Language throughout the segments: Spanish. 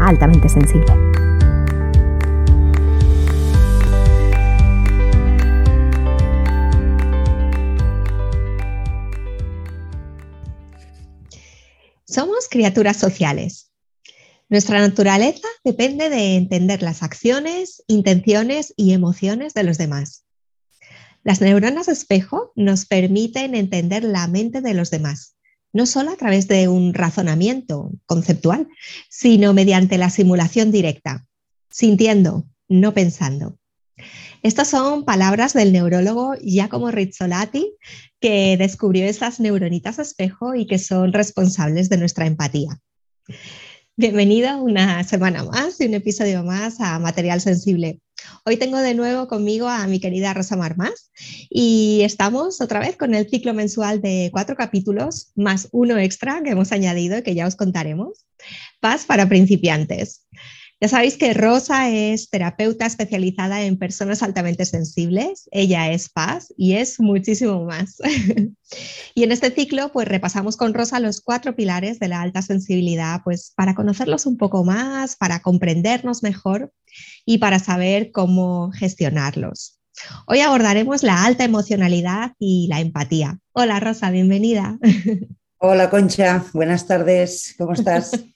altamente sensible. Somos criaturas sociales. Nuestra naturaleza depende de entender las acciones, intenciones y emociones de los demás. Las neuronas espejo nos permiten entender la mente de los demás no solo a través de un razonamiento conceptual, sino mediante la simulación directa, sintiendo, no pensando. Estas son palabras del neurólogo Giacomo Rizzolatti, que descubrió esas neuronitas espejo y que son responsables de nuestra empatía. Bienvenida una semana más y un episodio más a Material Sensible. Hoy tengo de nuevo conmigo a mi querida Rosa Marmas y estamos otra vez con el ciclo mensual de cuatro capítulos más uno extra que hemos añadido y que ya os contaremos. Paz para principiantes. Ya sabéis que Rosa es terapeuta especializada en personas altamente sensibles, ella es Paz y es muchísimo más. y en este ciclo pues repasamos con Rosa los cuatro pilares de la alta sensibilidad, pues para conocerlos un poco más, para comprendernos mejor y para saber cómo gestionarlos. Hoy abordaremos la alta emocionalidad y la empatía. Hola Rosa, bienvenida. Hola Concha, buenas tardes, ¿cómo estás?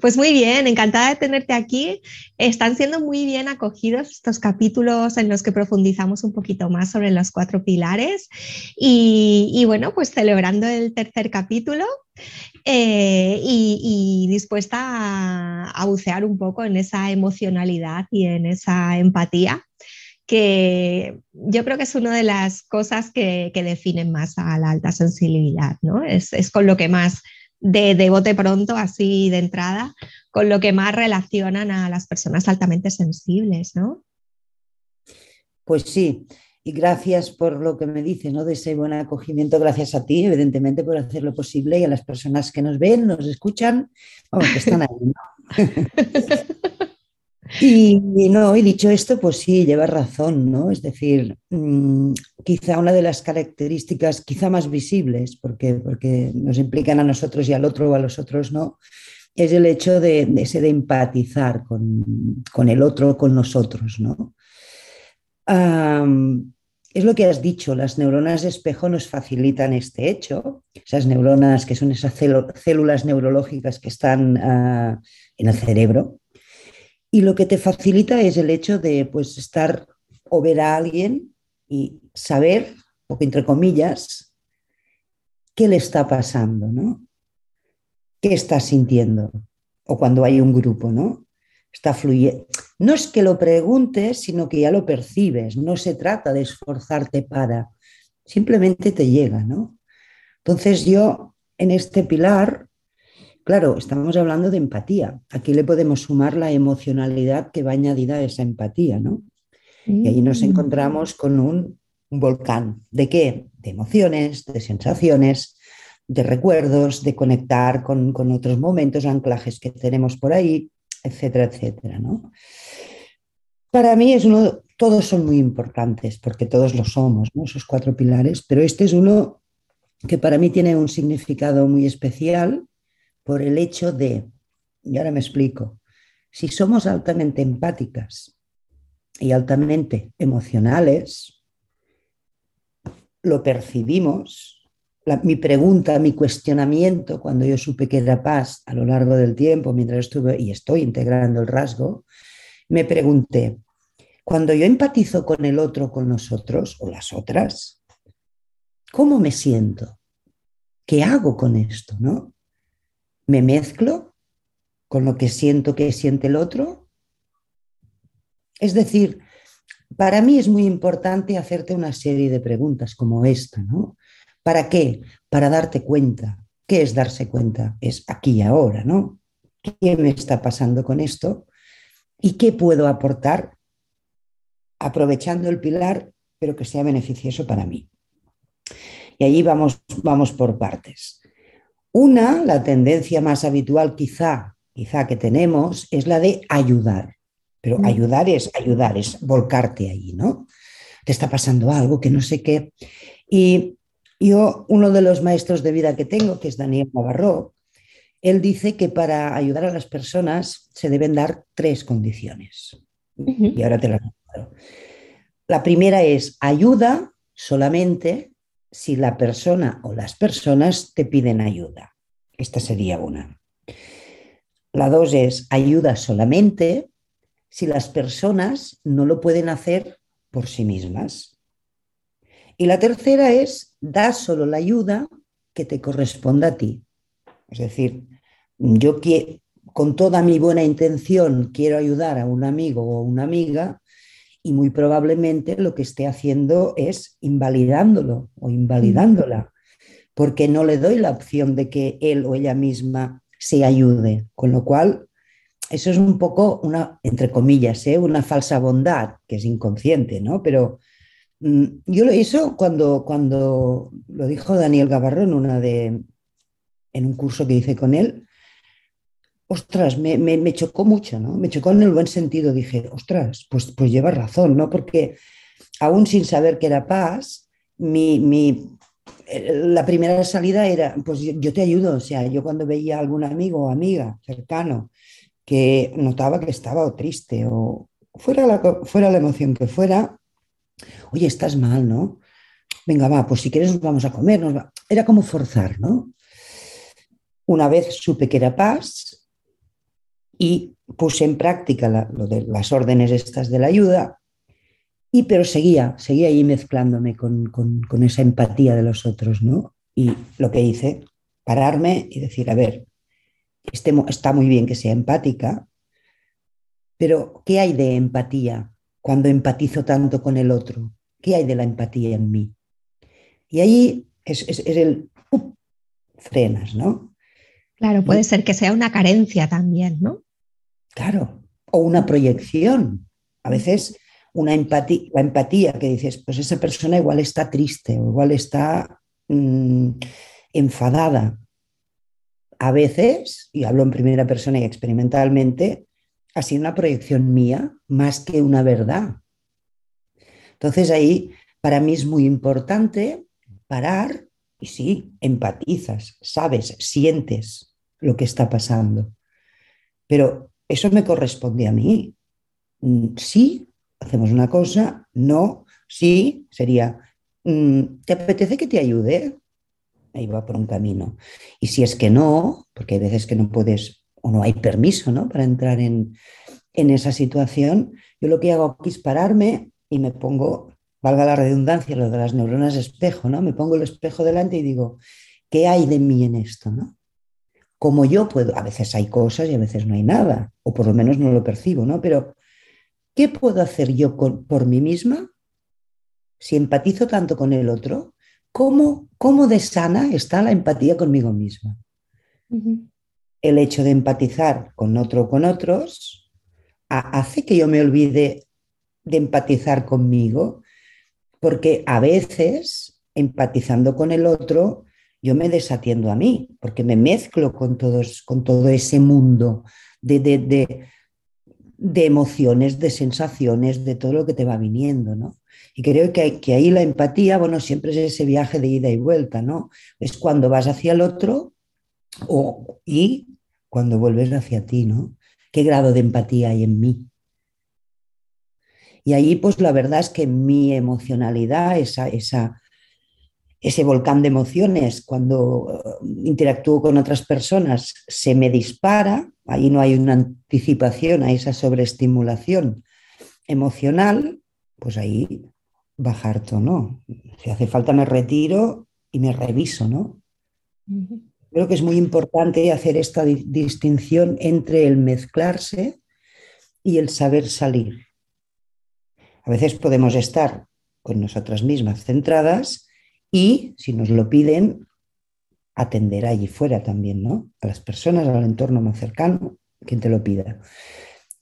Pues muy bien, encantada de tenerte aquí. Están siendo muy bien acogidos estos capítulos en los que profundizamos un poquito más sobre los cuatro pilares y, bueno, pues celebrando el tercer capítulo eh, y, dispuesta a bucear un poco en esa emocionalidad y en esa empatía que yo creo que es una de las cosas que, definen más a la alta sensibilidad, ¿no? Es, con lo que más, de, de, bote pronto, así de entrada, con lo que más relacionan a las personas altamente sensibles, ¿no? Pues sí, y gracias por lo que me dices, ¿no? De ese buen acogimiento, gracias a ti, evidentemente, por hacer lo posible y a las personas que nos ven, nos escuchan, que están ahí, ¿no? Y, no, y dicho esto, pues sí, lleva razón, ¿no? Es decir, mm, quizá una de las características quizá más visibles, porque, porque nos implican a nosotros y al otro o a los otros, ¿no? Es el hecho de, ese de empatizar con, con, el otro, con nosotros, ¿no? es lo que has dicho, las neuronas de espejo nos facilitan este hecho, esas neuronas que son esas células neurológicas que están ah, en el cerebro, y lo que te facilita es el hecho de pues, estar o ver a alguien y saber, o entre comillas, qué le está pasando, ¿no? ¿Qué está sintiendo? O cuando hay un grupo, ¿no? Está fluyendo. No es que lo preguntes, sino que ya lo percibes. No se trata de esforzarte para, simplemente te llega, ¿no? Entonces yo en este pilar Claro, estamos hablando de empatía. Aquí le podemos sumar la emocionalidad que va añadida a esa empatía, ¿no? Y ahí nos mm. encontramos con un, volcán. ¿De qué? De emociones, de sensaciones, de recuerdos, de conectar con, otros momentos, anclajes que tenemos por ahí, etcétera, etcétera, ¿no? Para mí es uno, todos son muy importantes porque todos lo somos, ¿no? esos cuatro pilares, pero este es uno que para mí tiene un significado muy especial por el hecho de, y ahora me explico, si somos altamente empáticas y altamente emocionales, lo percibimos. mi pregunta, mi cuestionamiento cuando yo supe que era paz a lo largo del tiempo, mientras estuve y estoy integrando el rasgo, me pregunté, cuando yo empatizo con el otro, con nosotros o las otras, ¿cómo me siento? ¿Qué hago con esto? ¿no? Me mezclo con lo que siento que siente el otro. Es decir, para mí es muy importante hacerte una serie de preguntas como esta, ¿no? ¿Para qué? Para darte cuenta. ¿Qué es darse cuenta? Es aquí y ahora, ¿no? ¿Qué me está pasando con esto? ¿Y qué puedo aportar aprovechando el pilar, pero que sea beneficioso para mí? Y allí vamos, vamos por partes. Una, la tendencia más habitual quizá, quizá que tenemos, es la de ayudar. Pero mm. ayudar es ayudar, es volcarte ahí, ¿no? Te está pasando algo que no sé qué. Y yo, uno de los maestros de vida que tengo, que es Daniel Navarro, él dice que para ayudar a las personas se deben dar tres condiciones. Y ahora te las La primera es ayuda solamente si la persona o las personas te piden ayuda. Esta sería una. La dos es ayuda solamente si las personas no lo pueden hacer por sí mismas. Y la tercera es da solo la ayuda que te corresponda a ti. Es decir, yo con toda mi buena intención quiero ayudar a un amigo o una amiga, y muy probablemente lo que esté haciendo es invalidándolo o invalidándola, porque no le doy la opción de que él o ella misma se ayude. Con lo cual, eso es un poco una, entre comillas, ¿eh? una falsa bondad, que es inconsciente, ¿no? Pero mm, yo eso cuando, cuando lo dijo Daniel Gavarro en, una de, en un curso que hice con él, ostras, me, chocó mucho, ¿no? Me chocó en el buen sentido. Dije, ostras, pues, pues lleva razón, ¿no? Porque aún sin saber que era paz, mi, eh, la primera salida era, pues yo, te ayudo. O sea, yo cuando veía a algún amigo o amiga cercano que notaba que estaba o triste o fuera la, fuera la emoción que fuera, oye, estás mal, ¿no? Venga, va, pues si quieres nos vamos a comer. Era como forzar, ¿no? Una vez supe que era paz, y puse en práctica de las órdenes estas de la ayuda, y pero seguía, seguía ahí mezclándome con, con, esa empatía de los otros, ¿no? Y lo que hice, pararme y decir, a ver, este, está muy bien que sea empática, pero ¿qué hay de empatía cuando empatizo tanto con el otro? ¿Qué hay de la empatía en mí? Y ahí es, es, el frenas, ¿no? Claro, puede ser que sea una carencia también, ¿no? Claro, o una proyección. A veces una empatía, la empatía que dices, pues esa persona igual está triste o igual está mm, enfadada. A veces, y hablo en primera persona y experimentalmente, ha sido una proyección mía más que una verdad. Entonces ahí para mí es muy importante parar y sí, empatizas, sabes, sientes lo que está pasando. Pero eso me corresponde a mí. Mm, sí, hacemos una cosa, no, sí, sería, mm, ¿te apetece que te ayude? Ahí va por un camino. Y si es que no, porque hay veces que no puedes o no hay permiso ¿no? para entrar en, en esa situación, yo lo que hago aquí es pararme y me pongo, valga la redundancia, lo de las neuronas espejo, ¿no? Me pongo el espejo delante y digo, ¿qué hay de mí en esto? ¿no? Como yo puedo, a veces hay cosas y a veces no hay nada, o por lo menos no lo percibo, ¿no? Pero, ¿qué puedo hacer yo por mí misma si empatizo tanto con el otro? ¿Cómo, cómo de sana está la empatía conmigo misma? El hecho de empatizar con otro o con otros hace que yo me olvide de empatizar conmigo, porque a veces, empatizando con el otro, yo me desatiendo a mí, porque me mezclo con, todos, con todo ese mundo de, de, de, emociones, de sensaciones, de todo lo que te va viniendo, ¿no? Y creo que, que, ahí la empatía, bueno, siempre es ese viaje de ida y vuelta, ¿no? Es cuando vas hacia el otro o, y cuando vuelves hacia ti, ¿no? ¿Qué grado de empatía hay en mí? Y ahí, pues la verdad es que mi emocionalidad, esa, esa, ese volcán de emociones, cuando eh, interactúo con otras personas, se me dispara, ahí no hay una anticipación a esa sobreestimulación emocional, pues ahí bajar tono. Si hace falta me retiro y me reviso, ¿no? Creo que es muy importante hacer esta distinción entre el mezclarse y el saber salir. A veces podemos estar con nosotras mismas centradas y si nos lo piden, atender allí fuera también, ¿no? A las personas, al entorno más cercano, quien te lo pida.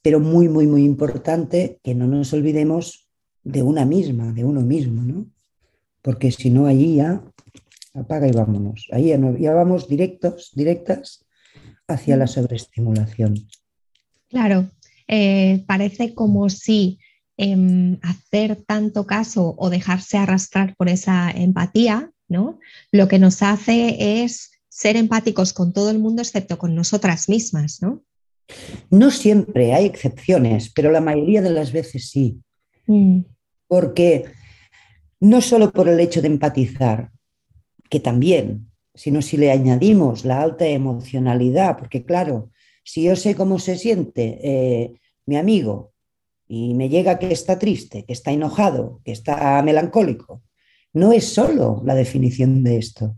pero muy, muy, muy importante que no nos olvidemos de una misma, de uno mismo, ¿no? Porque si no, allí ya apaga y vámonos. Ahí ya, vamos directos, directas hacia la sobreestimulación. Claro, eh, parece como si em, hacer tanto caso o dejarse arrastrar por esa empatía, ¿no? Lo que nos hace es ser empáticos con todo el mundo excepto con nosotras mismas, ¿no? No siempre hay excepciones, pero la mayoría de las veces sí. Mm. Porque no solo por el hecho de empatizar, que también, sino si le añadimos la alta emocionalidad, porque claro, si yo sé cómo se siente eh, mi amigo y me llega que está triste, que está enojado, que está melancólico, no es solo la definición de esto,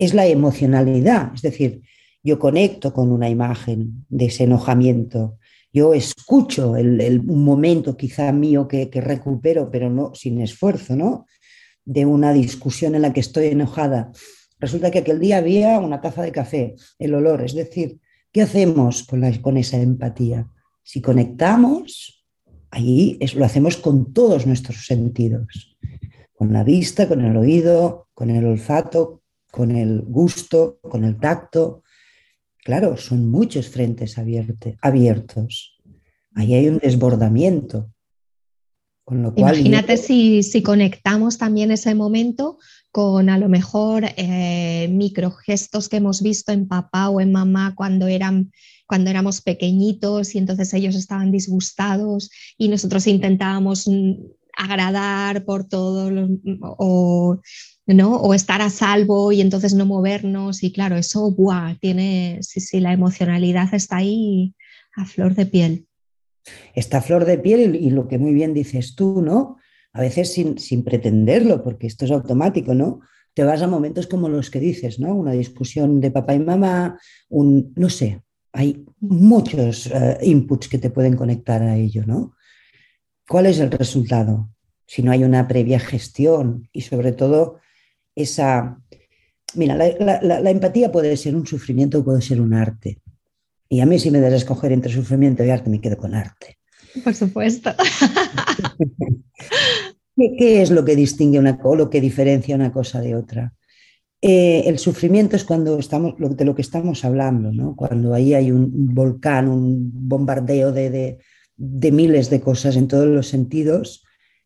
es la emocionalidad, es decir, yo conecto con una imagen de ese enojamiento, yo escucho el, momento quizá mío que, que, recupero, pero no sin esfuerzo, ¿no? de una discusión en la que estoy enojada. Resulta que aquel día había una taza de café, el olor, es decir, ¿qué hacemos con, con esa empatía? Si conectamos, ahí es, lo hacemos con todos nuestros sentidos, con la vista, con el oído, con el olfato, con el gusto, con el tacto. Claro, son muchos frentes abiertos. Ahí hay un desbordamiento. Imagínate si, conectamos también ese momento con a lo mejor eh, microgestos que hemos visto en papá o en mamá cuando, eran, cuando éramos pequeñitos y entonces ellos estaban disgustados y nosotros intentábamos agradar por todo o, ¿no? o estar a salvo y entonces no movernos y claro, eso tiene, sí, sí, la emocionalidad está ahí a flor de piel esta flor de piel y lo que muy bien dices tú, ¿no? A veces sin, pretenderlo, porque esto es automático, ¿no? Te vas a momentos como los que dices, ¿no? Una discusión de papá y mamá, un, no sé, hay muchos eh, inputs que te pueden conectar a ello, ¿no? ¿Cuál es el resultado? Si no hay una previa gestión y sobre todo esa... Mira, la empatía puede ser un sufrimiento o puede ser un arte. Y a mí si me das a escoger entre sufrimiento y arte, me quedo con arte. Por supuesto. ¿Qué, es lo que distingue una o lo que diferencia una cosa de otra? Eh, el sufrimiento es cuando estamos, de lo que estamos hablando, ¿no? cuando ahí hay un volcán, un bombardeo de, miles de cosas en todos los sentidos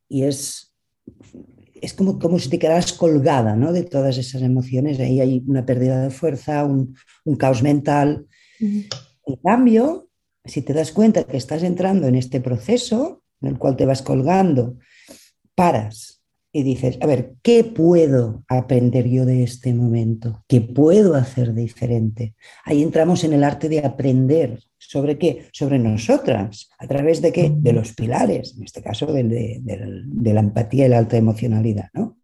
y es, es como, como si te quedaras colgada ¿no? de todas esas emociones. Ahí hay una pérdida de fuerza, un, caos mental. En cambio, si te das cuenta que estás entrando en este proceso en el cual te vas colgando, paras y dices, a ver, ¿qué puedo aprender yo de este momento? ¿Qué puedo hacer diferente? Ahí entramos en el arte de aprender. ¿Sobre qué? Sobre nosotras. ¿A través de qué? De los pilares, en este caso de, de la empatía y la alta emocionalidad. ¿no?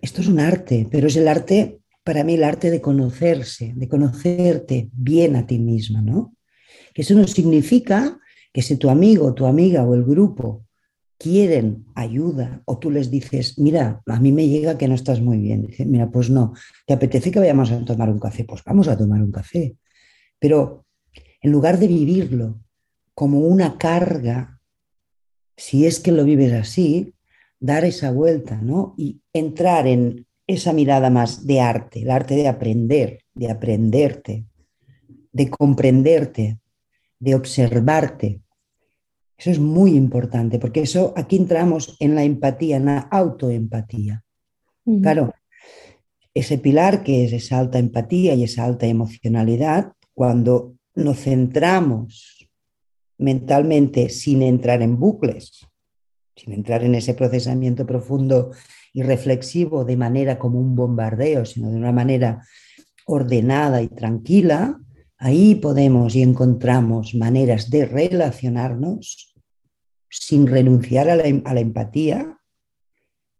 Esto es un arte, pero es el arte para mí el arte de conocerse, de conocerte bien a ti misma, ¿no? Que eso no significa que si tu amigo, tu amiga o el grupo quieren ayuda o tú les dices, mira, a mí me llega que no estás muy bien. Dice, mira, pues no, ¿te apetece que vayamos a tomar un café? Pues vamos a tomar un café. Pero en lugar de vivirlo como una carga, si es que lo vives así, dar esa vuelta, ¿no? Y entrar en esa mirada más de arte, el arte de aprender, de aprenderte, de comprenderte, de observarte. Eso es muy importante, porque eso aquí entramos en la empatía, en la autoempatía. Claro, ese pilar que es esa alta empatía y esa alta emocionalidad, cuando nos centramos mentalmente sin entrar en bucles, sin entrar en ese procesamiento profundo y reflexivo de manera como un bombardeo, sino de una manera ordenada y tranquila, ahí podemos y encontramos maneras de relacionarnos sin renunciar a la, a la empatía,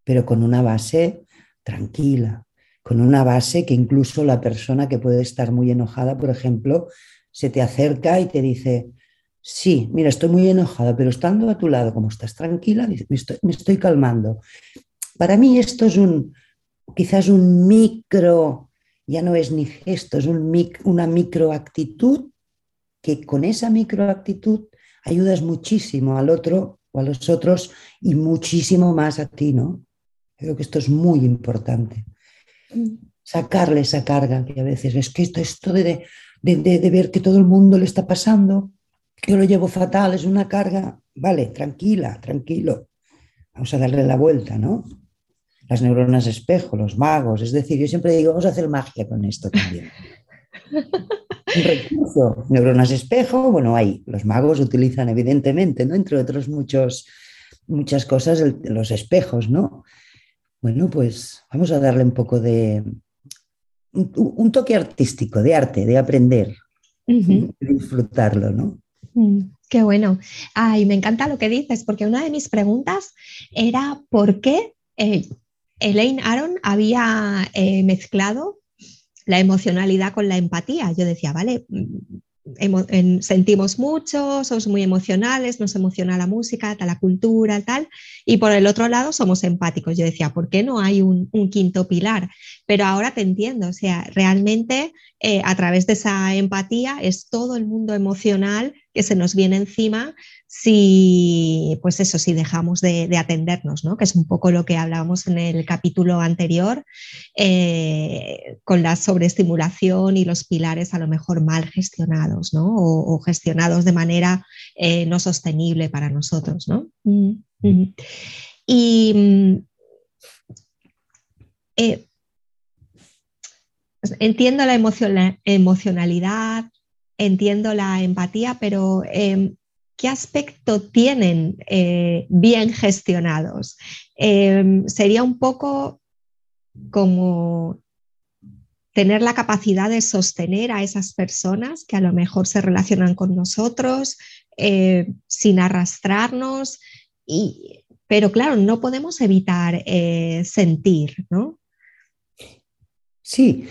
pero con una base tranquila, con una base que incluso la persona que puede estar muy enojada, por ejemplo, se te acerca y te dice, sí, mira, estoy muy enojada, pero estando a tu lado, como estás tranquila, me estoy, calmando. Para mí esto es un, quizás un micro, ya no es ni gesto, es un una microactitud que con esa microactitud ayudas muchísimo al otro o a los otros y muchísimo más a ti, ¿no? Creo que esto es muy importante. Mm. Sacarle esa carga que a veces es que esto, esto de, de, ver que todo el mundo le está pasando, yo lo llevo fatal, es una carga. Vale, tranquila, tranquilo. Vamos a darle la vuelta, ¿no? Las neuronas espejo, los magos, es decir, yo siempre digo, vamos a hacer magia con esto también. Un recurso, neuronas espejo, bueno, ahí los magos utilizan evidentemente, ¿no? Entre otros muchos, muchas cosas, los espejos, ¿no? Bueno, pues vamos a darle un poco de, un, toque artístico, de arte, de aprender, de disfrutarlo, ¿no? Mm, qué bueno. Ay, me encanta lo que dices, porque una de mis preguntas era por qué eh, Elaine Aron había eh, mezclado la emocionalidad con la empatía. Yo decía, vale, sentimos mucho, somos muy emocionales, nos emociona la música, la cultura, tal, y por el otro lado somos empáticos. Yo decía, ¿por qué no hay un, quinto pilar? Pero ahora te entiendo, o sea, realmente eh, a través de esa empatía es todo el mundo emocional que se nos viene encima si, pues eso, si dejamos de, atendernos, ¿no? que es un poco lo que hablábamos en el capítulo anterior, eh, con la sobreestimulación y los pilares a lo mejor mal gestionados ¿no? o, gestionados de manera eh, no sostenible para nosotros. ¿no? Mm, mm. Y mm, eh, entiendo la emocionalidad, entiendo la empatía, pero em, ¿qué aspecto tienen eh, bien gestionados? Em, sería un poco como tener la capacidad de sostener a esas personas que a lo mejor se relacionan con nosotros eh, sin arrastrarnos, pero claro, no podemos evitar eh, sentir, ¿no? Sí,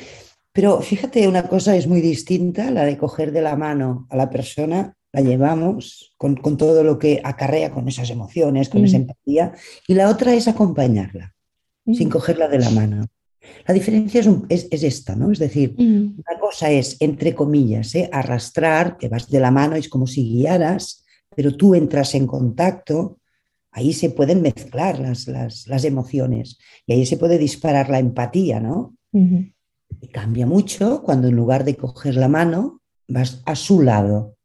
pero fíjate, una cosa es muy distinta, la de coger de la mano a la persona, la llevamos con, todo lo que acarrea con esas emociones, con esa mm. empatía, y la otra es acompañarla, mm. sin cogerla de la mano. La diferencia es, esta, ¿no? Es decir, mm. una cosa es, entre comillas, ¿eh? arrastrar, que vas de la mano, es como si guiaras, pero tú entras en contacto, ahí se pueden mezclar las, las, emociones y ahí se puede disparar la empatía, ¿no? Y cambia mucho cuando en lugar de coger la mano, vas a su lado,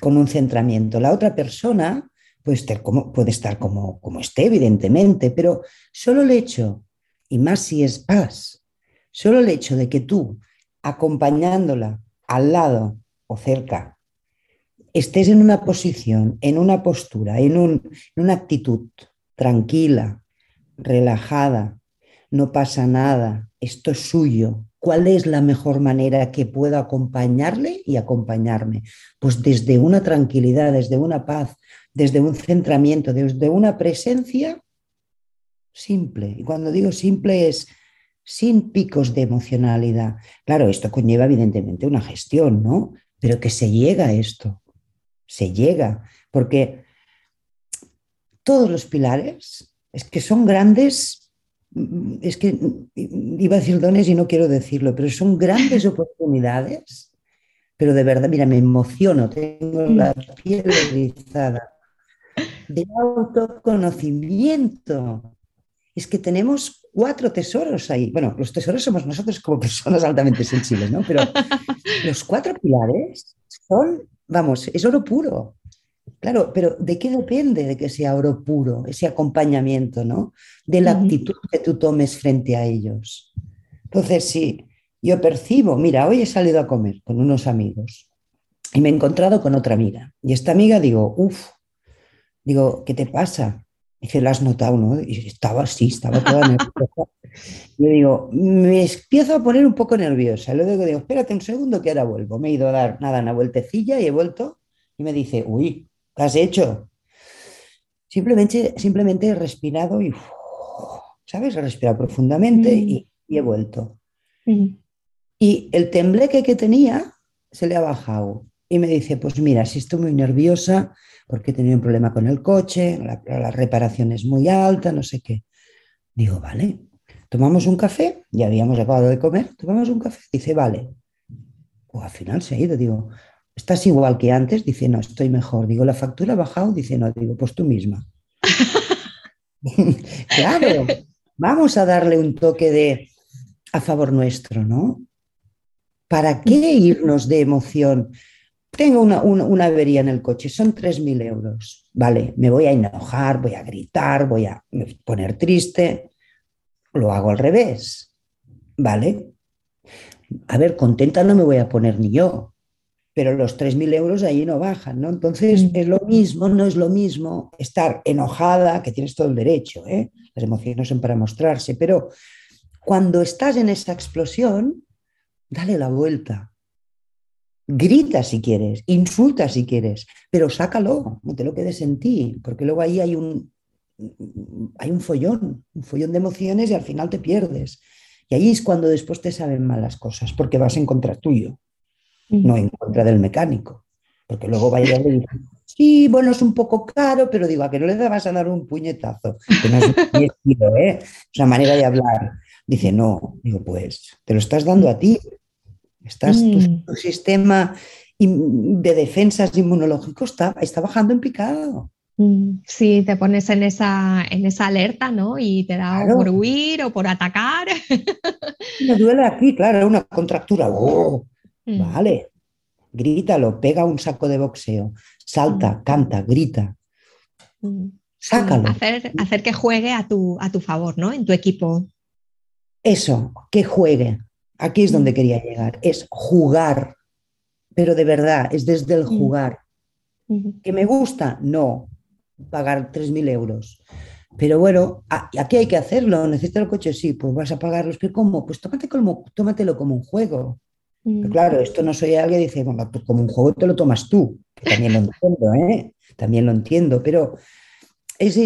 con un centramiento. La otra persona puede estar como, puede estar como, como esté, evidentemente, pero solo el hecho, y más si es paz, solo el hecho de que tú, acompañándola al lado o cerca, estés en una posición, en una postura, en, un, en una actitud tranquila, relajada, no pasa nada, esto es suyo, ¿cuál es la mejor manera que puedo acompañarle y acompañarme? Pues desde una tranquilidad, desde una paz, desde un centramiento, desde una presencia simple. Y cuando digo simple es sin picos de emocionalidad. Claro, esto conlleva evidentemente una gestión, ¿no? Pero que se llega a esto, se llega, porque todos los pilares es que son grandes es que iba a decir dones y no quiero decirlo, pero son grandes oportunidades, pero de verdad, mira, me emociono, tengo la piel erizada, de autoconocimiento. Es que tenemos cuatro tesoros ahí. Bueno, los tesoros somos nosotros como personas altamente sensibles, ¿no? Pero los cuatro pilares son, vamos, es oro puro. Claro, pero ¿de qué depende de que sea oro puro, ese acompañamiento, ¿no? De la actitud que tú tomes frente a ellos. Entonces, sí, yo percibo, mira, hoy he salido a comer con unos amigos y me he encontrado con otra amiga. Y esta amiga digo, uff, digo, ¿qué te pasa? Dice, ¿lo has notado, no? Y estaba así, estaba toda nerviosa. Le digo, me empiezo a poner un poco nerviosa. Luego digo, espérate un segundo que ahora vuelvo. Me he ido a dar nada, una vueltecilla y he vuelto y me dice, uy, ¿Qué has hecho? Simplemente, simplemente he respirado y, ¿sabes? He respirado profundamente y, he vuelto. Y el tembleque que tenía se le ha bajado. Y me dice, pues mira, si estoy muy nerviosa porque he tenido un problema con el coche, la, reparación es muy alta, no sé qué. Digo, vale, tomamos un café, ya habíamos acabado de comer, tomamos un café. Dice, vale. O al final se ha ido, digo, ¿estás igual que antes? Dice, no, estoy mejor. Digo, ¿la factura ha bajado? Dice, no, digo, pues tú misma. claro, vamos a darle un toque de a favor nuestro, ¿no? ¿Para qué irnos de emoción? Tengo una, una, avería en el coche, son 3.000 euros. Vale, me voy a enojar, voy a gritar, voy a poner triste. Lo hago al revés. ¿Vale? A ver, contenta no me voy a poner ni yo, pero los 3.000 euros ahí no bajan, ¿no? Entonces mm. es lo mismo, no es lo mismo estar enojada, que tienes todo el derecho, ¿eh? Las emociones son para mostrarse, pero cuando estás en esa explosión, dale la vuelta. Grita si quieres, insulta si quieres, pero sácalo, no te lo quedes en ti, porque luego ahí hay un, hay un follón, un follón de emociones y al final te pierdes. Y ahí es cuando después te saben mal las cosas, porque vas en contra tuyo, no en contra del mecánico. Porque luego vaya a decir, sí, bueno, es un poco caro, pero digo, a que no le vas a dar un puñetazo, que no es estilo, ¿eh? Es una manera de hablar. Dice, no, digo, pues te lo estás dando a ti, Estás, mm. tu, sistema de defensas inmunológicos está, está bajando en picado. Mm, sí, te pones en esa, en esa alerta, ¿no? Y te da por huir o por atacar. Me duele aquí, claro, una contractura. ¡Oh! Mm. Vale, grítalo, pega un saco de boxeo, salta, canta, grita. Sácalo. Hacer, hacer, que juegue a tu, a tu favor, ¿no? En tu equipo. Eso, que juegue. Aquí es donde quería llegar, es jugar, pero de verdad, es desde el jugar. ¿Que me gusta? No, pagar 3.000 euros. Pero bueno, aquí hay que hacerlo, necesitas el coche, sí, pues vas a pagarlos, pero ¿cómo? Pues tómate como, tómatelo como un juego. Claro, esto no soy alguien que dice, bueno, como un juego te lo tomas tú, también lo entiendo, ¿eh? También lo entiendo, pero es,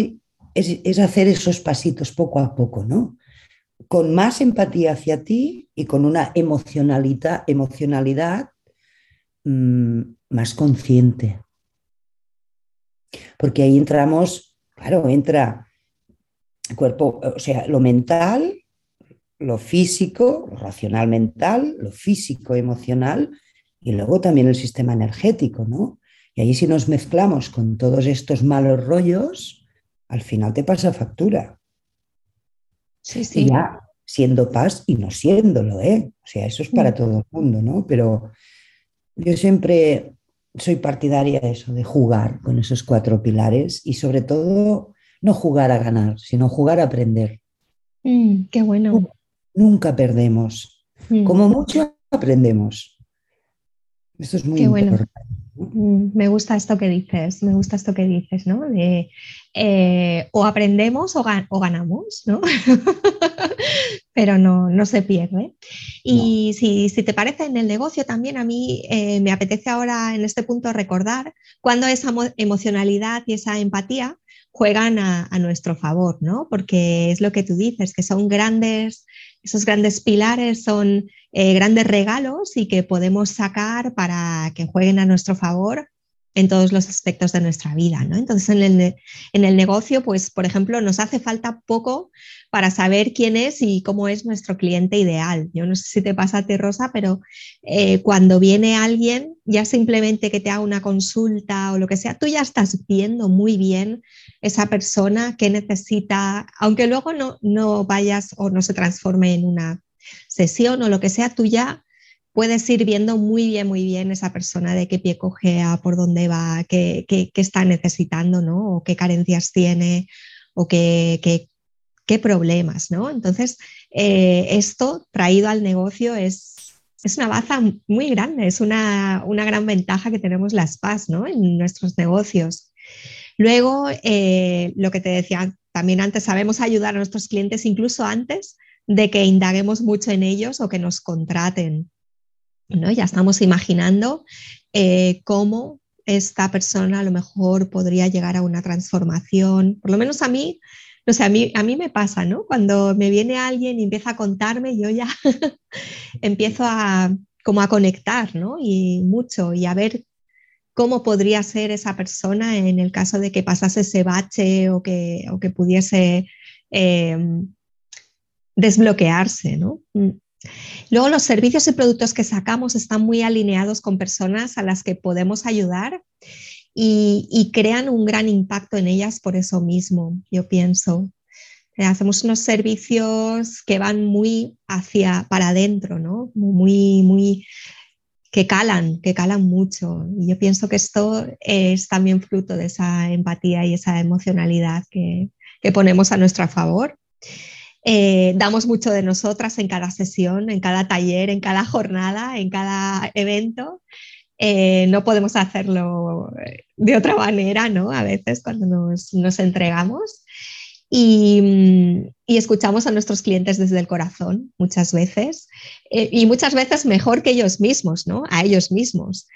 es hacer esos pasitos poco a poco, ¿no? con más empatía hacia ti y con una emocionalidad, emocionalidad mm, más consciente. Porque ahí entramos, claro, entra cuerpo, o sea, lo mental, lo físico, lo racional mental, lo físico emocional y luego también el sistema energético, ¿no? Y ahí si nos mezclamos con todos estos malos rollos, al final te pasa factura. Sí, sí. ya siendo paz y no siéndolo, ¿eh? O sea, eso es para mm. todo el mundo, ¿no? Pero yo siempre soy partidaria de eso, de jugar con esos cuatro pilares y sobre todo no jugar a ganar, sino jugar a aprender. Mm, qué bueno. Nunca, perdemos. Mm. Como mucho aprendemos. Esto es muy importante. Mm, me gusta esto que dices, me gusta esto que dices, ¿no? De eh, o aprendemos o, ganamos, ¿no? Pero no, no, se pierde. Y si, te parece en el negocio también, a mí eh, me apetece ahora en este punto recordar cuando esa emocionalidad y esa empatía juegan a, a nuestro favor, ¿no? Porque es lo que tú dices, que son grandes esos grandes pilares son eh, grandes regalos y que podemos sacar para que jueguen a nuestro favor en todos los aspectos de nuestra vida. ¿no? Entonces, en el, en el, negocio, pues, por ejemplo, nos hace falta poco para saber quién es y cómo es nuestro cliente ideal. Yo no sé si te pasa a ti, Rosa, pero eh, cuando viene alguien, ya simplemente que te haga una consulta o lo que sea, tú ya estás viendo muy bien esa persona que necesita, aunque luego no, no vayas o no se transforme en una sesión o lo que sea, tú ya puedes ir viendo muy bien, muy bien esa persona de qué pie cojea, por dónde va, qué, está necesitando, ¿no? O qué carencias tiene o qué, qué problemas, ¿no? Entonces, eh, esto traído al negocio es, es una baza muy grande, es una, una, gran ventaja que tenemos las PAS, ¿no? En nuestros negocios. Luego, eh, lo que te decía también antes, sabemos ayudar a nuestros clientes incluso antes de que indaguemos mucho en ellos o que nos contraten. Ya estamos imaginando eh, cómo esta persona a lo mejor podría llegar a una transformación. Por lo menos a mí, no sé, a mí, a mí me pasa, ¿no? Cuando me viene alguien y empieza a contarme, yo ya empiezo a como a conectar, ¿no? Y mucho, y a ver cómo podría ser esa persona en el caso de que pasase ese bache o que, que pudiese eh, desbloquearse, ¿no? Luego los servicios y productos que sacamos están muy alineados con personas a las que podemos ayudar y, crean un gran impacto en ellas por eso mismo, yo pienso. Eh, hacemos unos servicios que van muy hacia para adentro, ¿no? Muy, muy, que calan, que calan mucho. Y yo pienso que esto es también fruto de esa empatía y esa emocionalidad que, que ponemos a nuestro favor. Eh, damos mucho de nosotras en cada sesión, en cada taller, en cada jornada, en cada evento. Eh, no podemos hacerlo de otra manera, ¿no? A veces cuando nos, nos entregamos. Y, mm, y, escuchamos a nuestros clientes desde el corazón muchas veces eh, y muchas veces mejor que ellos mismos, ¿no? A ellos mismos.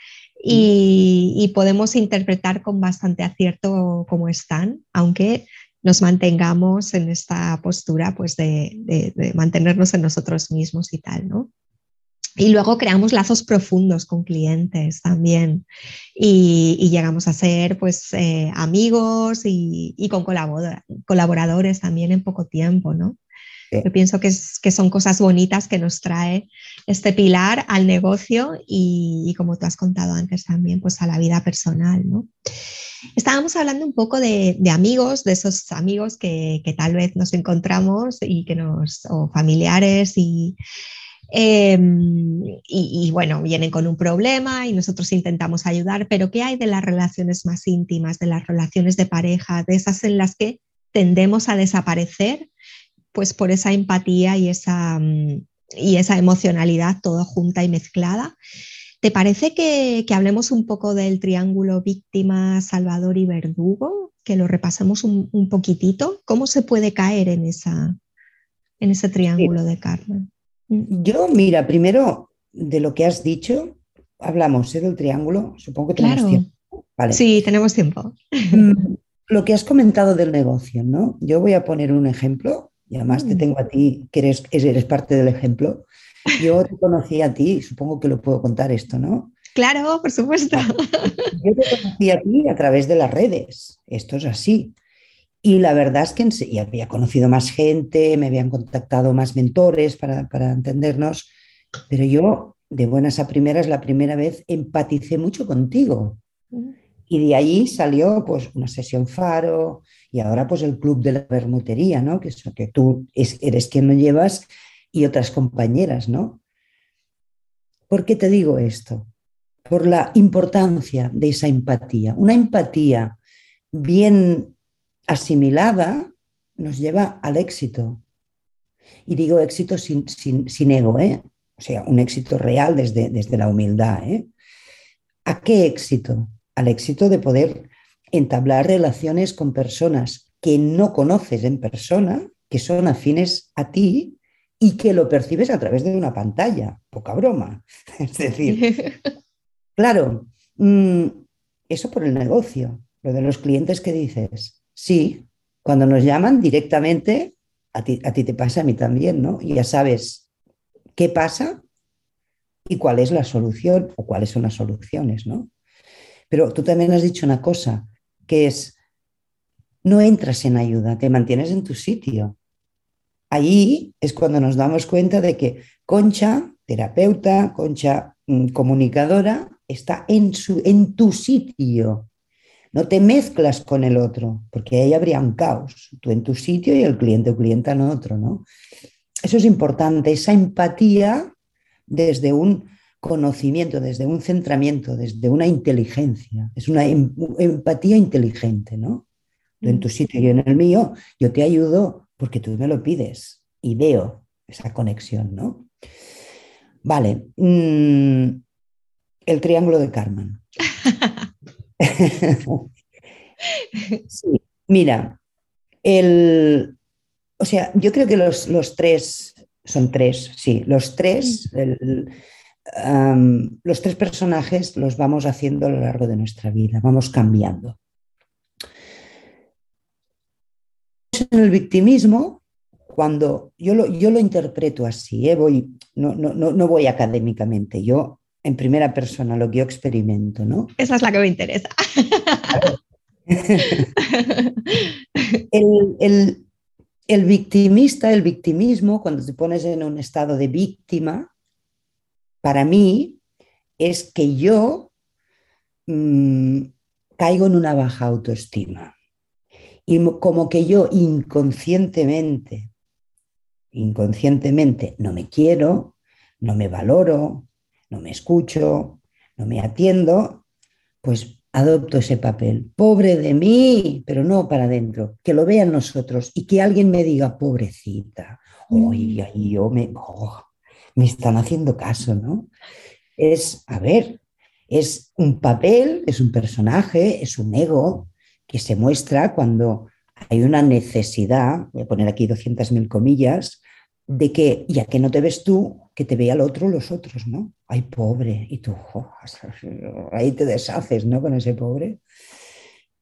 Y, y, podemos interpretar con bastante acierto cómo están, aunque nos mantengamos en esta postura pues de, mantenernos en nosotros mismos y tal, ¿no? Y luego creamos lazos profundos con clientes también y, llegamos a ser pues eh, amigos y, con colaboradores también en poco tiempo, ¿no? Yo pienso que, que, son cosas bonitas que nos trae este pilar al negocio y, como tú has contado antes también, pues a la vida personal, ¿no? Estábamos hablando un poco de, amigos, de esos amigos que, tal vez nos encontramos y que nos, o familiares em, y, y, bueno, vienen con un problema y nosotros intentamos ayudar, pero ¿qué hay de las relaciones más íntimas, de las relaciones de pareja, de esas en las que tendemos a desaparecer pues por esa empatía y esa, mm, y esa emocionalidad toda junta y mezclada. ¿Te parece que, hablemos un poco del triángulo víctima, salvador y verdugo? Que lo repasemos un, poquitito. ¿Cómo se puede caer en, esa, en ese triángulo de Carmen? Mm. Yo, mira, primero de lo que has dicho, hablamos ¿eh? del triángulo, supongo que tenemos tiempo. Sí, tenemos tiempo. Mm, lo que has comentado del negocio, ¿no? Yo voy a poner un ejemplo y además te mm. tengo a ti, que eres, eres parte del ejemplo. Yo te conocí a ti, supongo que lo puedo contar esto, ¿no? Claro, por supuesto. Yo te conocí a ti a través de las redes, esto es así. Y la verdad es que ya había conocido más gente, me habían contactado más mentores para, para entendernos, pero yo de buenas a primeras, la primera vez empaticé mucho contigo. Y de ahí salió pues una sesión faro y ahora pues el club de la bermutería, ¿no? Que, que tú eres quien lo llevas y otras compañeras, ¿no? ¿Por qué te digo esto? Por la importancia de esa empatía. Una empatía bien asimilada nos lleva al éxito. Y digo éxito sin, sin, ego, ¿eh? o sea, un éxito real desde, desde la humildad. ¿eh? ¿A qué éxito? al éxito de poder entablar relaciones con personas que no conoces en persona, que son afines a ti y que lo percibes a través de una pantalla. Poca broma. Es decir, claro, mm, eso por el negocio, lo de los clientes que dices, sí, cuando nos llaman directamente, a ti, a ti te pasa, a mí también, ¿no? Y ya sabes qué pasa y cuál es la solución o cuáles son las soluciones, ¿no? Pero tú también has dicho una cosa, que es, no entras en ayuda, te mantienes en tu sitio. Allí es cuando nos damos cuenta de que Concha, terapeuta, Concha mm, comunicadora, está en, su, en tu sitio. No te mezclas con el otro, porque ahí habría un caos. Tú en tu sitio y el cliente o clienta en otro, ¿no? Eso es importante, esa empatía desde un conocimiento, desde un centramiento, desde una inteligencia. Es una em, empatía inteligente, ¿no? Tú en tu sitio y en el mío, yo te ayudo porque tú me lo pides y veo esa conexión, ¿no? Vale. Mm, el triángulo de Carmen. mira, el, o sea, yo creo que los, los tres, son tres, sí, los tres, el, los tres personajes los vamos haciendo a lo largo de nuestra vida, vamos cambiando. En el victimismo, cuando yo lo, yo lo interpreto así, ¿eh? voy, no, no, no, voy académicamente, yo en primera persona, lo que yo experimento, ¿no? Esa es la que me interesa. el, el victimista, el victimismo, cuando te pones en un estado de víctima, para mí es que yo mmm, caigo en una baja autoestima. Y como que yo inconscientemente, inconscientemente no me quiero, no me valoro, no me escucho, no me atiendo, pues adopto ese papel. Pobre de mí, pero no para adentro, que lo vean nosotros y que alguien me diga, pobrecita, hoy mm. yo me, oh, me están haciendo caso, ¿no? Es, a ver, es un papel, es un personaje, es un ego que se muestra cuando hay una necesidad, voy a poner aquí 200.000 comillas, de que ya que no te ves tú, que te vea el otro los otros, ¿no? Ay, pobre, y tú, ahí te deshaces, ¿no? Con ese pobre.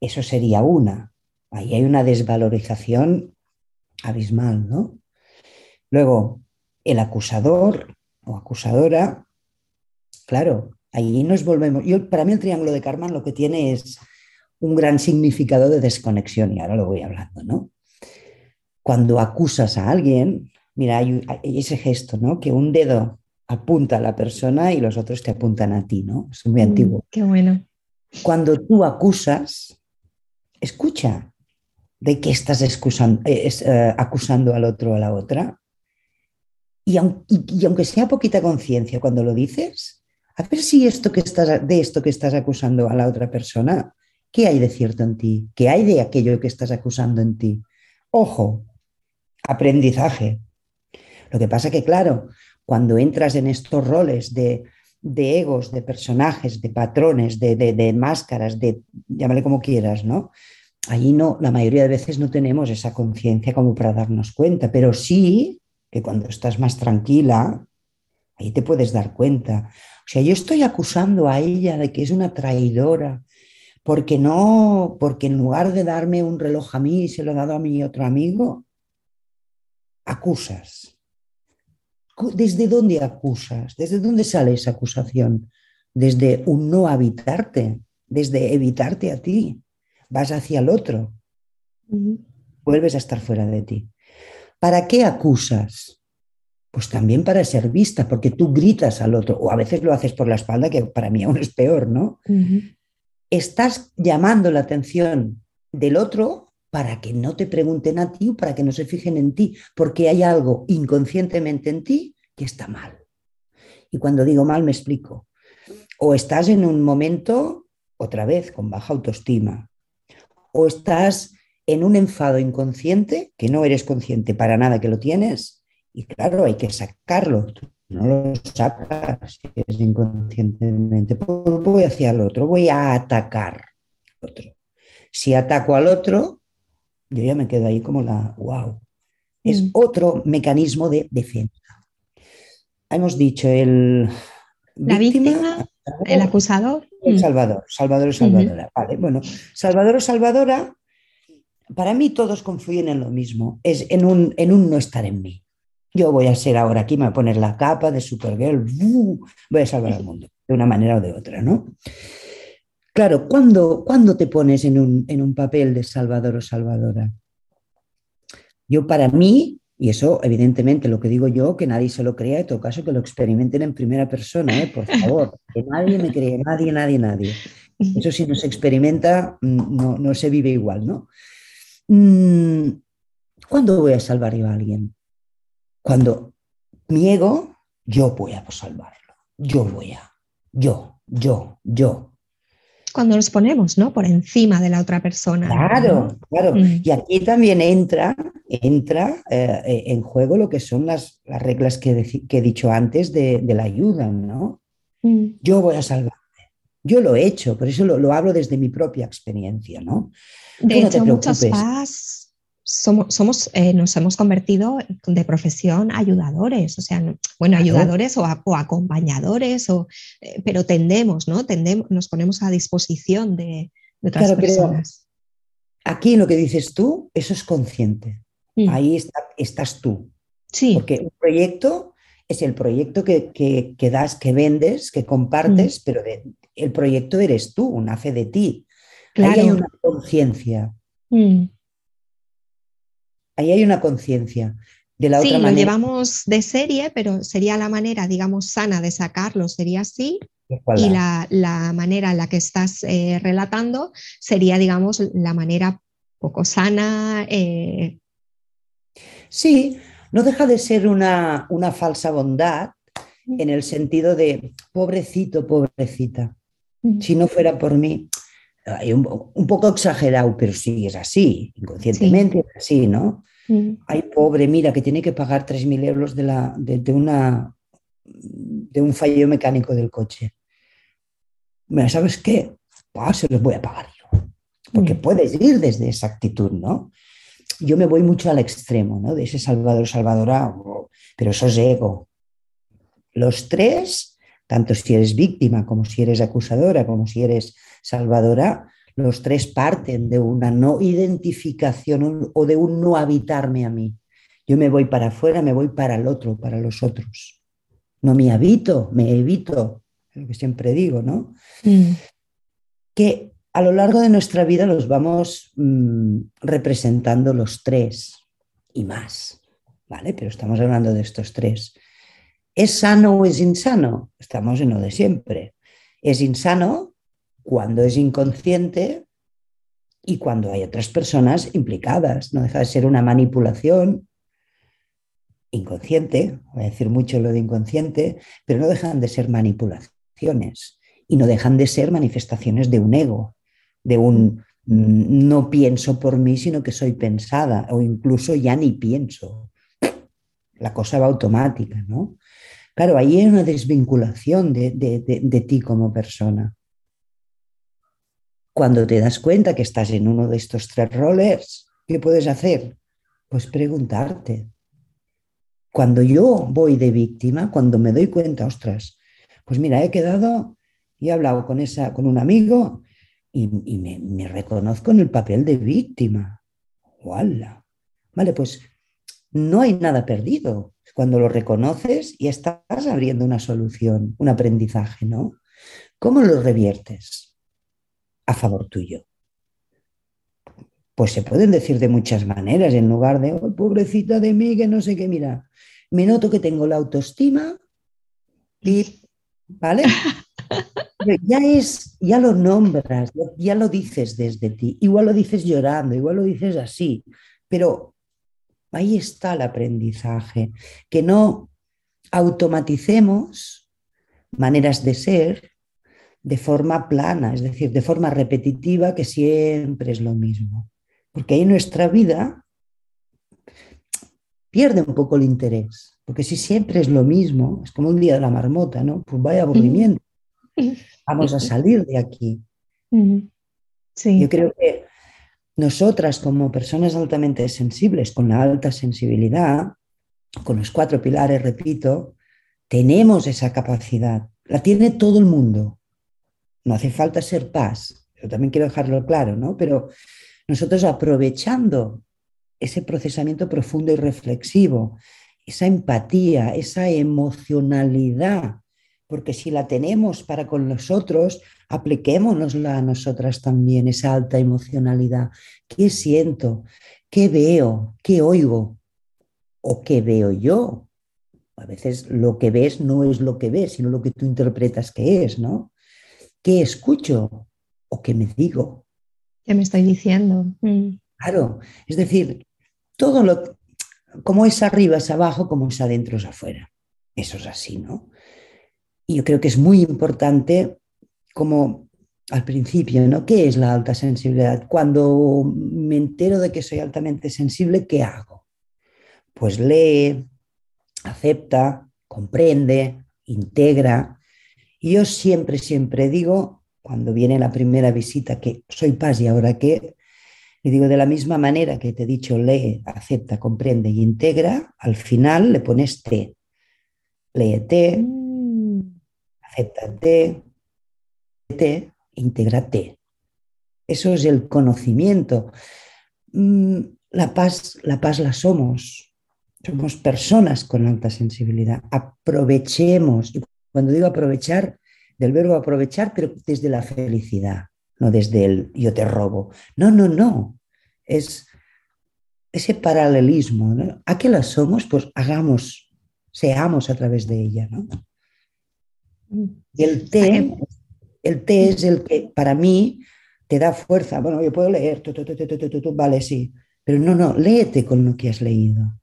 Eso sería una. Ahí hay una desvalorización abismal, ¿no? Luego, el acusador o acusadora, claro, Ahí nos volvemos. Yo, para mí el triángulo de Karman lo que tiene es un gran significado de desconexión y ahora lo voy hablando, ¿no? Cuando acusas a alguien, mira, hay, ese gesto, ¿no? Que un dedo apunta a la persona y los otros te apuntan a ti, ¿no? Es muy mm, antiguo. Qué bueno. Cuando tú acusas, escucha de qué estás excusando, eh, eh, acusando al otro o a la otra. y aunque sea poquita conciencia cuando lo dices, a ver si esto que estás, de esto que estás acusando a la otra persona, ¿qué hay de cierto en ti? ¿Qué hay de aquello que estás acusando en ti? Ojo, aprendizaje. Lo que pasa que, claro, cuando entras en estos roles de, egos, de personajes, de patrones, de, de, máscaras, de llámale como quieras, ¿no? Allí no, la mayoría de veces no tenemos esa conciencia como para darnos cuenta, pero sí que cuando estás más tranquila, ahí te puedes dar cuenta. O sea, yo estoy acusando a ella de que es una traidora, porque no, porque en lugar de darme un reloj a mí, se lo ha dado a mi otro amigo, acusas. ¿Desde dónde acusas? ¿Desde dónde sale esa acusación? Desde un no habitarte, desde evitarte a ti. Vas hacia el otro. Vuelves a estar fuera de ti. ¿Para qué acusas? pues también para ser vista, porque tú gritas al otro, o a veces lo haces por la espalda, que para mí aún es peor, ¿no? Estás llamando la atención del otro para que no te pregunten a ti o para que no se fijen en ti, porque hay algo inconscientemente en ti que está mal. Y cuando digo mal me explico. O estás en un momento, otra vez, con baja autoestima, o estás en un enfado inconsciente, que no eres consciente para nada que lo tienes, y claro, hay que sacarlo. No lo sacas si es inconscientemente. Pues voy hacia el otro, voy a atacar al otro. Si ataco al otro, yo ya me quedo ahí como la, wow. Es mm. otro mecanismo de defensa. Hemos dicho el... La víctima, el acusador. El salvador, salvador o salvadora. Vale, bueno, salvador o salvadora, para mí todos confluyen en lo mismo, es en un, en un no estar en mí yo voy a ser ahora aquí, me voy a poner la capa de Supergirl, voy a salvar al mundo, de una manera o de otra, ¿no? Claro, ¿cuándo, te pones en un, en un papel de salvador o salvadora? Yo para mí, y eso evidentemente lo que digo yo, que nadie se lo crea, en todo caso que lo experimenten en primera persona, ¿eh? por favor, que nadie me cree, nadie, nadie, nadie. Eso si no se experimenta, mm, no, no se vive igual, ¿no? Mm, ¿Cuándo voy a salvar yo a alguien? Cuando mi ego, yo voy a salvarlo, yo voy a, yo, yo, yo. Cuando nos ponemos, ¿no? Por encima de la otra persona. Claro, claro. Mm. Y aquí también entra, entra eh, en juego lo que son las, reglas que, he dicho antes de, la ayuda, ¿no? Mm. Yo voy a salvarte. Yo lo he hecho, por eso lo, hablo desde mi propia experiencia, ¿no? De hecho, muchos paz somos, eh, nos hemos convertido de profesión ayudadores, o sea, bueno, ayudadores o, acompañadores, o, eh, pero tendemos, ¿no? Tendemos, nos ponemos a disposición de, otras personas. aquí lo que dices tú, eso es consciente. Mm. Ahí estás tú. Sí. Porque un proyecto es el proyecto que, das, que vendes, que compartes, mm. pero el proyecto eres tú, nace de ti. Ahí hay una conciencia. Mm. Ahí hay una conciencia. De la sí, otra lo manera, llevamos de serie, pero sería la manera, digamos, sana de sacarlo, sería así. ¿cuál Y la- la, manera en la que estás eh, relatando sería, digamos, la manera poco sana. eh, Sí, no deja de ser una, una falsa bondad en el sentido de pobrecito, pobrecita. Si no fuera por mí, un, un poco exagerado, pero sí es así, inconscientemente es así, ¿no? mm, Ay, pobre, mira, que tiene que pagar 3.000 euros de, la, de, de una, de un fallo mecánico del coche. Mira, ¿sabes qué? Se los voy a pagar yo. Porque Mm. puedes ir desde esa actitud, ¿no? Yo me voy mucho al extremo, ¿no? De ese salvador, salvadora, oh, pero eso es ego. Los tres, tanto si eres víctima como si eres acusadora, como si eres salvadora, los tres parten de una no identificación o de un no habitarme a mí. Yo me voy para afuera, me voy para el otro, para los otros. No me habito, me evito, es lo que siempre digo, ¿no? mm, Que a lo largo de nuestra vida los vamos mm, representando los tres y más, ¿vale? Pero estamos hablando de estos tres. ¿Es sano o es insano? Estamos en lo de siempre. Es insano cuando es inconsciente y cuando hay otras personas implicadas. No deja de ser una manipulación inconsciente, voy a decir mucho lo de inconsciente, pero no dejan de ser manipulaciones y no dejan de ser manifestaciones de un ego, de un mm, no pienso por mí, sino que soy pensada o incluso ya ni pienso. La cosa va automática, ¿no? Claro, ahí hay una desvinculación de, de, de, ti como persona. Cuando te das cuenta que estás en uno de estos tres rollers, ¿qué puedes hacer? Pues preguntarte. Cuando yo voy de víctima, cuando me doy cuenta, ostras, pues mira, he quedado y he hablado con, esa, con un amigo y, y me, me, reconozco en el papel de víctima. ¡Wala! Vale, pues no hay nada perdido. Cuando lo reconoces y estás abriendo una solución, un aprendizaje, ¿no? ¿Cómo lo reviertes a favor tuyo? Pues se pueden decir de muchas maneras, en lugar de, oh, pobrecita de mí, que no sé qué, mira, me noto que tengo la autoestima y, ¿vale? Pero ya es, ya lo nombras, ya lo dices desde ti, igual lo dices llorando, igual lo dices así, pero ahí está el aprendizaje, que no automaticemos maneras de ser de forma plana, es decir, de forma repetitiva, que siempre es lo mismo. Porque ahí nuestra vida pierde un poco el interés, porque si siempre es lo mismo, es como un día de la marmota, ¿no? Pues vaya aburrimiento. Vamos a salir de aquí. Sí. Yo creo que nosotras como personas altamente sensibles, con la alta sensibilidad, con los cuatro pilares, repito, tenemos esa capacidad. La tiene todo el mundo. No hace falta ser paz. Yo también quiero dejarlo claro, ¿no? Pero nosotros aprovechando ese procesamiento profundo y reflexivo, esa empatía, esa emocionalidad, porque si la tenemos para con nosotros, apliquémonosla a nosotras también, esa alta emocionalidad. ¿Qué siento? ¿Qué veo? ¿Qué oigo? ¿O qué veo yo? A veces lo que ves no es lo que ves, sino lo que tú interpretas que es, ¿no? ¿Qué escucho? ¿O qué me digo? ¿Qué me estoy diciendo? Mm. Claro, es decir, todo lo, como es arriba es abajo, como es adentro es afuera. Eso es así, ¿no? Y yo creo que es muy importante, como al principio, ¿no? ¿Qué es la alta sensibilidad? Cuando me entero de que soy altamente sensible, ¿qué hago? Pues lee, acepta, comprende, integra. Y yo siempre, siempre digo, cuando viene la primera visita, que soy paz y ahora qué, le digo, de la misma manera que te he dicho, lee, acepta, comprende y integra, al final le pones T. Léete. Acéptate, te, intégrate. Eso es el conocimiento. Mm, La paz, la paz la somos. Somos personas con alta sensibilidad. Aprovechemos, y cuando digo aprovechar, del verbo aprovechar, pero desde la felicidad, no desde el yo te robo. No, no, no. Es ese paralelismo. ¿A qué la somos? Pues hagamos, seamos a través de ella. ¿no? Y el té, el té es el que para mí te da fuerza. Bueno, yo puedo leer, vale, sí, pero no, no, léete con lo que has leído.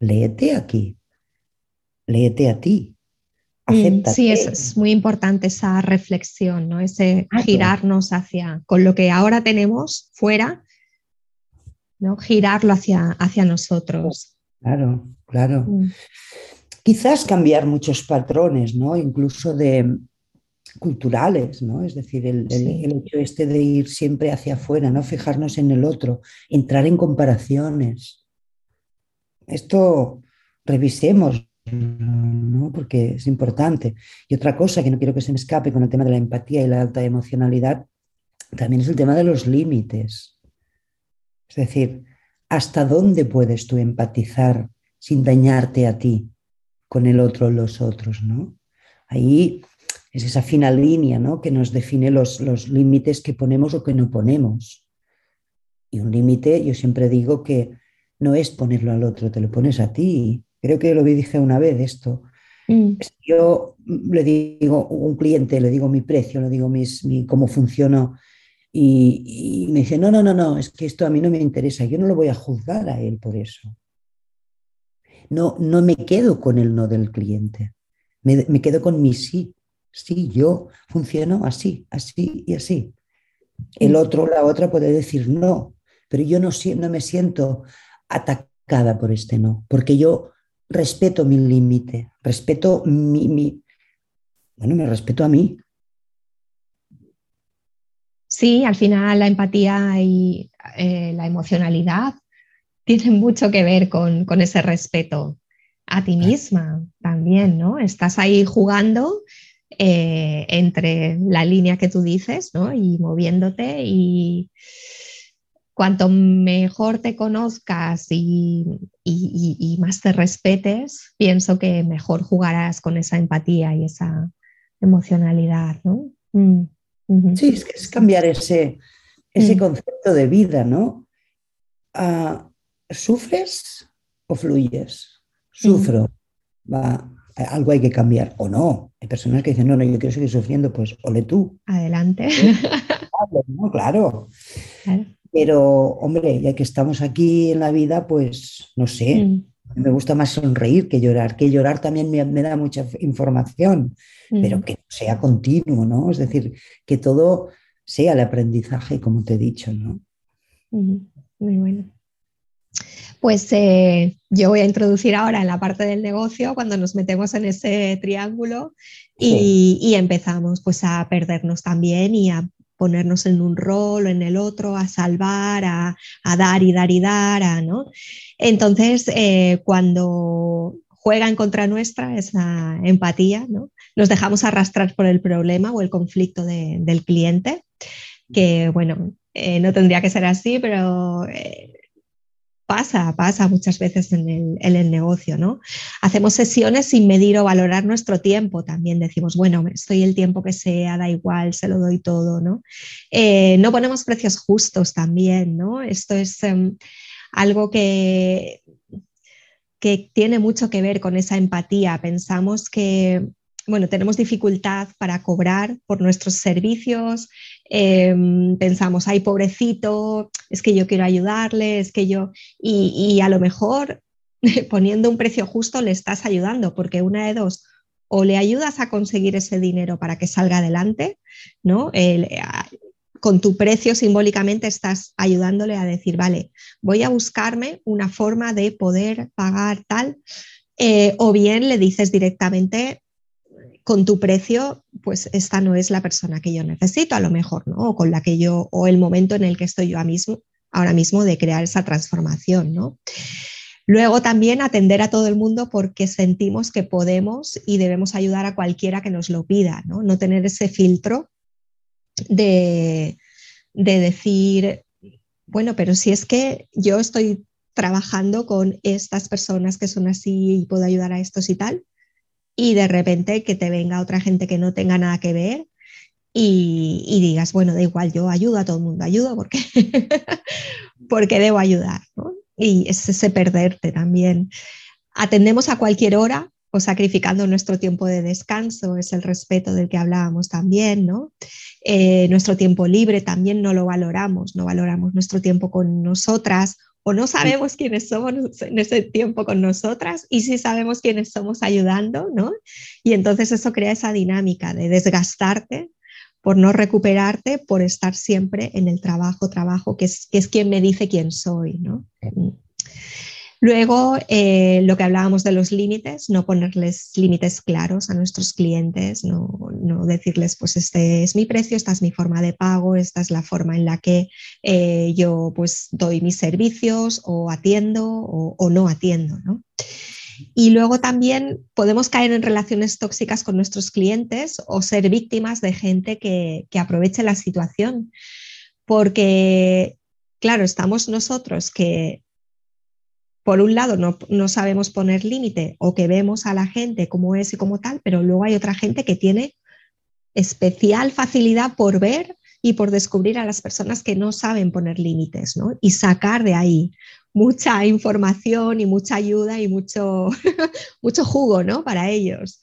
Léete aquí, léete a ti. Sí, es, muy importante esa reflexión, ¿no? Ese girarnos hacia, con lo que ahora tenemos fuera, ¿no? Girarlo hacia, hacia nosotros. Claro, claro. Mm. Quizás cambiar muchos patrones, ¿no? Incluso de culturales, ¿no? Es decir, el, hecho este de ir siempre hacia afuera, no fijarnos en el otro, entrar en comparaciones. Esto revisemos, ¿no? Porque es importante. Y otra cosa que no quiero que se me escape con el tema de la empatía y la alta emocionalidad, también es el tema de los límites. Es decir, ¿hasta dónde puedes tú empatizar sin dañarte a ti con el otro los otros? ¿no? Ahí es esa fina línea ¿no? que nos define los, los límites que ponemos o que no ponemos. Y un límite, yo siempre digo que no es ponerlo al otro, te lo pones a ti. Creo que lo dije una vez esto. Mm. Yo le digo a un cliente, le digo mi precio, le digo mis, mi, cómo funciono y, me dice, no, no, no, no, es que esto a mí no me interesa, yo no lo voy a juzgar a él por eso. No, no me quedo con el no del cliente, me, me quedo con mi sí. Sí, yo funciono así, así y así. El otro, la otra puede decir no, pero yo no, no me siento atacada por este no, porque yo respeto mi límite, respeto mi, mi, bueno, me respeto a mí, Sí, al final la empatía y eh, la emocionalidad tienen mucho que ver con, ese respeto a ti misma también, ¿no? Estás ahí jugando eh, entre la línea que tú dices, ¿no? Y moviéndote y cuanto mejor te conozcas y, más te respetes, pienso que mejor jugarás con esa empatía y esa emocionalidad, ¿no? Mm. Sí, es, que es cambiar ese, ese mm. concepto de vida, ¿no? Ah, ¿Sufres o fluyes? Sufro. Mm. Va, algo hay que cambiar o no. Hay personas que dicen, no, no, yo quiero seguir sufriendo, pues ole tú. Adelante. claro. Pero, hombre, ya que estamos aquí en la vida, pues no sé, mm. me gusta más sonreír que llorar, que llorar también me da mucha información pero que sea continuo, ¿no? Es decir, que todo sea el aprendizaje, como te he dicho, ¿no? Muy bueno. Pues eh, yo voy a introducir ahora en la parte del negocio cuando nos metemos en ese triángulo y, empezamos pues a perdernos también y a ponernos en un rol o en el otro, a salvar, a, dar y dar y dar, ¿no? Entonces, eh, cuando juega en contra nuestra esa empatía, ¿no? nos dejamos arrastrar por el problema o el conflicto del cliente, que bueno, eh, no tendría que ser así, pero eh, pasa, pasa muchas veces en el, negocio, ¿no? Hacemos sesiones sin medir o valorar nuestro tiempo, también decimos, bueno, estoy el tiempo que sea, da igual, se lo doy todo, ¿no? Eh, no ponemos precios justos también, ¿no? Esto es em, algo que que tiene mucho que ver con esa empatía. Pensamos que bueno, tenemos dificultad para cobrar por nuestros servicios, em, pensamos, ay, pobrecito, es que yo quiero ayudarle, es que yo, y, a lo mejor poniendo un precio justo le estás ayudando, porque una de dos, o le ayudas a conseguir ese dinero para que salga adelante, ¿no? con tu precio simbólicamente estás ayudándole a decir, vale, voy a buscarme una forma de poder pagar tal, eh, o bien le dices directamente, con tu precio, pues esta no es la persona que yo necesito, a lo mejor, ¿no? O con la que yo, o el momento en el que estoy yo mismo, ahora mismo de crear esa transformación, ¿no? Luego también atender a todo el mundo porque sentimos que podemos y debemos ayudar a cualquiera que nos lo pida, ¿no? No tener ese filtro de, de decir, bueno, pero si es que yo estoy trabajando con estas personas que son así y puedo ayudar a estos y tal, y de repente que te venga otra gente que no tenga nada que ver y, digas, bueno, da igual, yo ayudo a todo el mundo, ayudo porque, porque debo ayudar. Y es ese perderte también. Atendemos a cualquier hora o sacrificando nuestro tiempo de descanso, es el respeto del que hablábamos también, ¿no? Eh, nuestro tiempo libre también no lo valoramos, no valoramos nuestro tiempo con nosotras o no sabemos quiénes somos en ese tiempo con nosotras y sí sabemos quiénes somos ayudando, ¿no? Y entonces eso crea esa dinámica de desgastarte por no recuperarte, por estar siempre en el trabajo, trabajo, que es, que es quien me dice quién soy, ¿no? Luego, eh, lo que hablábamos de los límites, no ponerles límites claros a nuestros clientes, no, decirles, pues este es mi precio, esta es mi forma de pago, esta es la forma en la que eh, yo pues doy mis servicios o atiendo o, no atiendo. Y luego también podemos caer en relaciones tóxicas con nuestros clientes o ser víctimas de gente que, que aproveche la situación. Porque, claro, estamos nosotros que por un lado no, sabemos poner límite o que vemos a la gente como es y como tal, pero luego hay otra gente que tiene especial facilidad por ver y por descubrir a las personas que no saben poner límites ¿no? y sacar de ahí mucha información y mucha ayuda y mucho, mucho jugo ¿no? para ellos.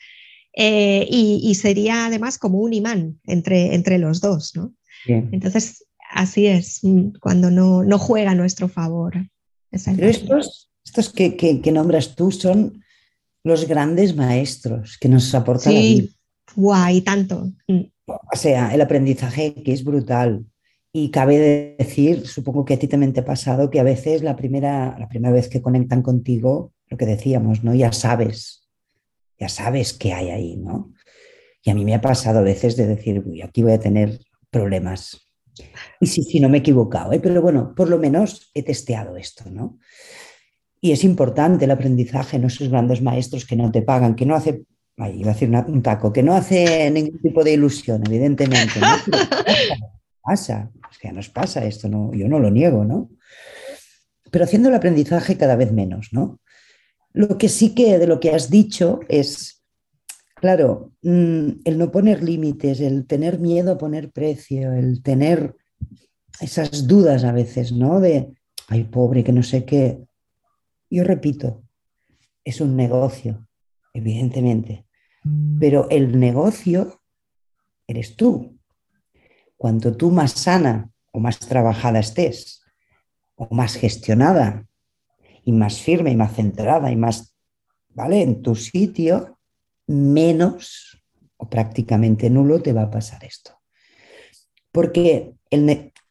Eh, y, sería además como un imán entre, entre los dos. ¿no? Entonces, así es, mm, cuando no, no juega a nuestro favor. Pero estos, estos que, nombras tú son los grandes maestros que nos aportan sí. Guay, tanto. Mm. O sea, el aprendizaje que es brutal. Y cabe decir, supongo que a ti también te ha pasado, que a veces la primera, la primera vez que conectan contigo, lo que decíamos, ¿no? Ya sabes, ya sabes qué hay ahí, ¿no? Y a mí me ha pasado a veces de decir, uy, aquí voy a tener problemas. Y sí, sí, no me he equivocado, ¿eh? pero bueno, por lo menos he testeado esto, ¿no? Y es importante el aprendizaje, no esos grandes maestros que no te pagan, que no hace, iba a decir un taco, que no hace ningún tipo de ilusión, evidentemente. pasa, es que nos pasa esto, ¿no? yo no lo niego, ¿no? Pero haciendo el aprendizaje cada vez menos, ¿no? Lo que sí que de lo que has dicho es, claro, mm, el no poner límites, el tener miedo a poner precio, el tener esas dudas a veces, ¿no? De, ay, pobre, que no sé qué. Yo repito, es un negocio, evidentemente, pero el negocio eres tú. Cuanto tú más sana o más trabajada estés, o más gestionada, y más firme y más centrada y más, ¿vale? En tu sitio, menos o prácticamente nulo te va a pasar esto. Porque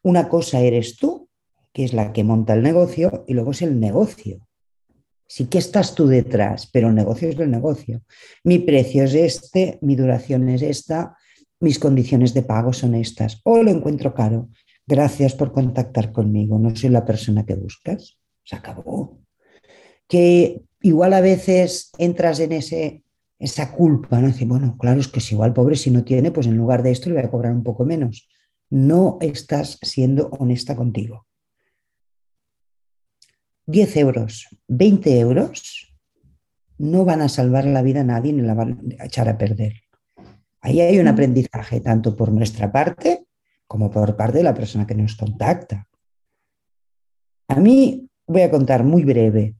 una cosa eres tú, que es la que monta el negocio, y luego es el negocio. Sí que estás tú detrás, pero el negocio es el negocio. Mi precio es este, mi duración es esta, mis condiciones de pago son estas. O lo encuentro caro. Gracias por contactar conmigo. No soy la persona que buscas. Se acabó. Que igual a veces entras en ese, esa culpa, ¿no? Decir, bueno, claro, es que si igual pobre si no tiene, pues en lugar de esto le voy a cobrar un poco menos. No estás siendo honesta contigo. 10 euros, 20 euros, no van a salvar la vida a nadie ni la van a echar a perder. Ahí hay un aprendizaje tanto por nuestra parte como por parte de la persona que nos contacta. A mí voy a contar muy breve.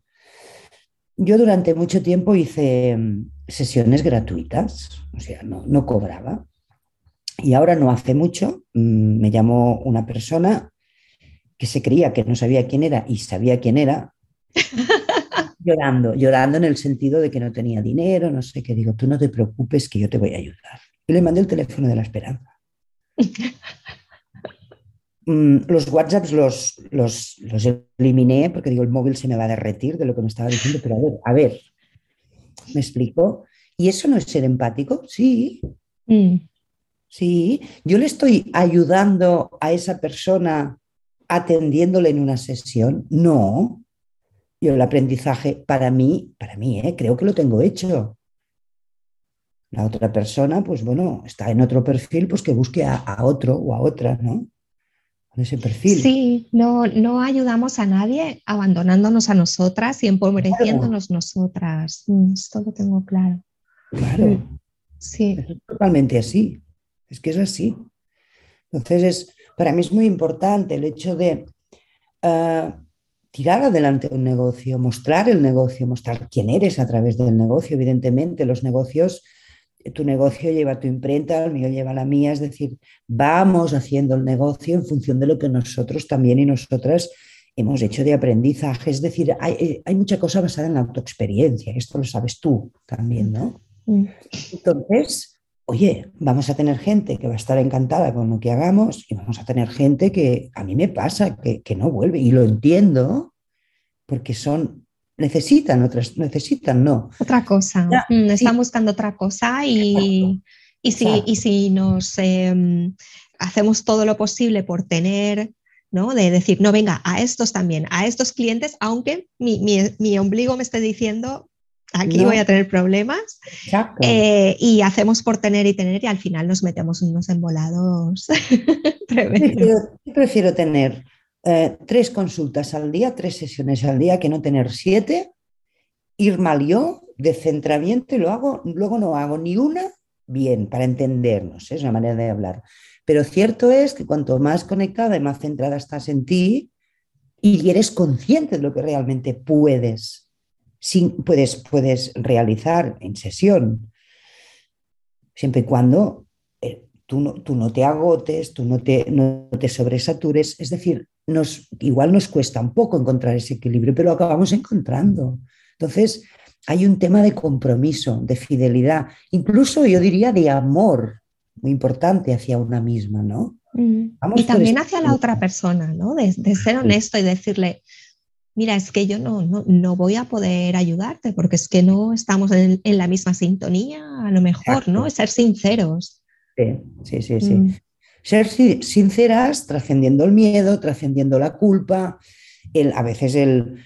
Yo durante mucho tiempo hice mm, sesiones gratuitas, o sea, no, no cobraba. Y ahora no hace mucho mm, me llamó una persona que se creía que no sabía quién era y sabía quién era, llorando, llorando en el sentido de que no tenía dinero, no sé qué. Digo, tú no te preocupes que yo te voy a ayudar. Y le mandé el teléfono de la esperanza. Mm, los WhatsApps los, los, los, eliminé porque digo, el móvil se me va a derretir de lo que me estaba diciendo, pero a ver, a ver, ¿me explico? ¿Y eso no es ser empático? Sí. Mm. Sí, yo le estoy ayudando a esa persona atendiéndole en una sesión. No, yo el aprendizaje para mí, para mí, ¿eh? creo que lo tengo hecho. La otra persona, pues bueno, está en otro perfil, pues que busque a, otro o a otra, ¿no? En ese perfil. Sí, no, no ayudamos a nadie abandonándonos a nosotras y empobreciéndonos nosotras. Mm, esto lo tengo claro. Claro. Mm, sí. Es totalmente así. Es que es así. Entonces, es, para mí es muy importante el hecho de, ah, tirar adelante un negocio, mostrar el negocio, mostrar quién eres a través del negocio. Evidentemente, los negocios, tu negocio lleva tu imprenta, el mío lleva la mía, es decir, vamos haciendo el negocio en función de lo que nosotros también y nosotras hemos hecho de aprendizaje. Es decir, hay, hay mucha cosa basada en la autoexperiencia, esto lo sabes tú también, ¿no? Mm. Entonces, oye, vamos a tener gente que va a estar encantada con lo que hagamos y vamos a tener gente que a mí me pasa, que, no vuelve. Y lo entiendo porque son, necesitan otras, necesitan, no. Otra cosa, mm, están buscando otra cosa y, y, si, y si nos em, hacemos todo lo posible por tener... ¿no? De decir, no, venga, a estos también, a estos clientes, aunque mi, mi ombligo me esté diciendo, aquí voy a tener problemas. Eh, y hacemos por tener y tener y al final nos metemos unos embolados. yo prefiero tener eh, tres consultas al día, tres sesiones al día, que no tener siete, ir mal yo, de centramiento y lo hago, luego no hago ni una bien para entendernos, es una manera de hablar. Pero cierto es que cuanto más conectada y más centrada estás en ti y eres consciente de lo que realmente puedes puedes, puedes realizar en sesión, siempre y cuando eh, tú, no, tú, no, te agotes, tú no te, no te sobresatures. Es decir, nos, igual nos cuesta un poco encontrar ese equilibrio, pero lo acabamos encontrando. Entonces, hay un tema de compromiso, de fidelidad, incluso yo diría de amor muy importante hacia una misma, ¿no? Mm. y también hacia la otra persona, ¿no? De, de ser honesto y decirle, mira, es que yo no, no, voy a poder ayudarte porque es que no estamos en, la misma sintonía, a lo mejor, ¿no? Ser sinceros. Sí, sí, sí. Mm. Ser sinceras, trascendiendo el miedo, trascendiendo la culpa, el, a veces el,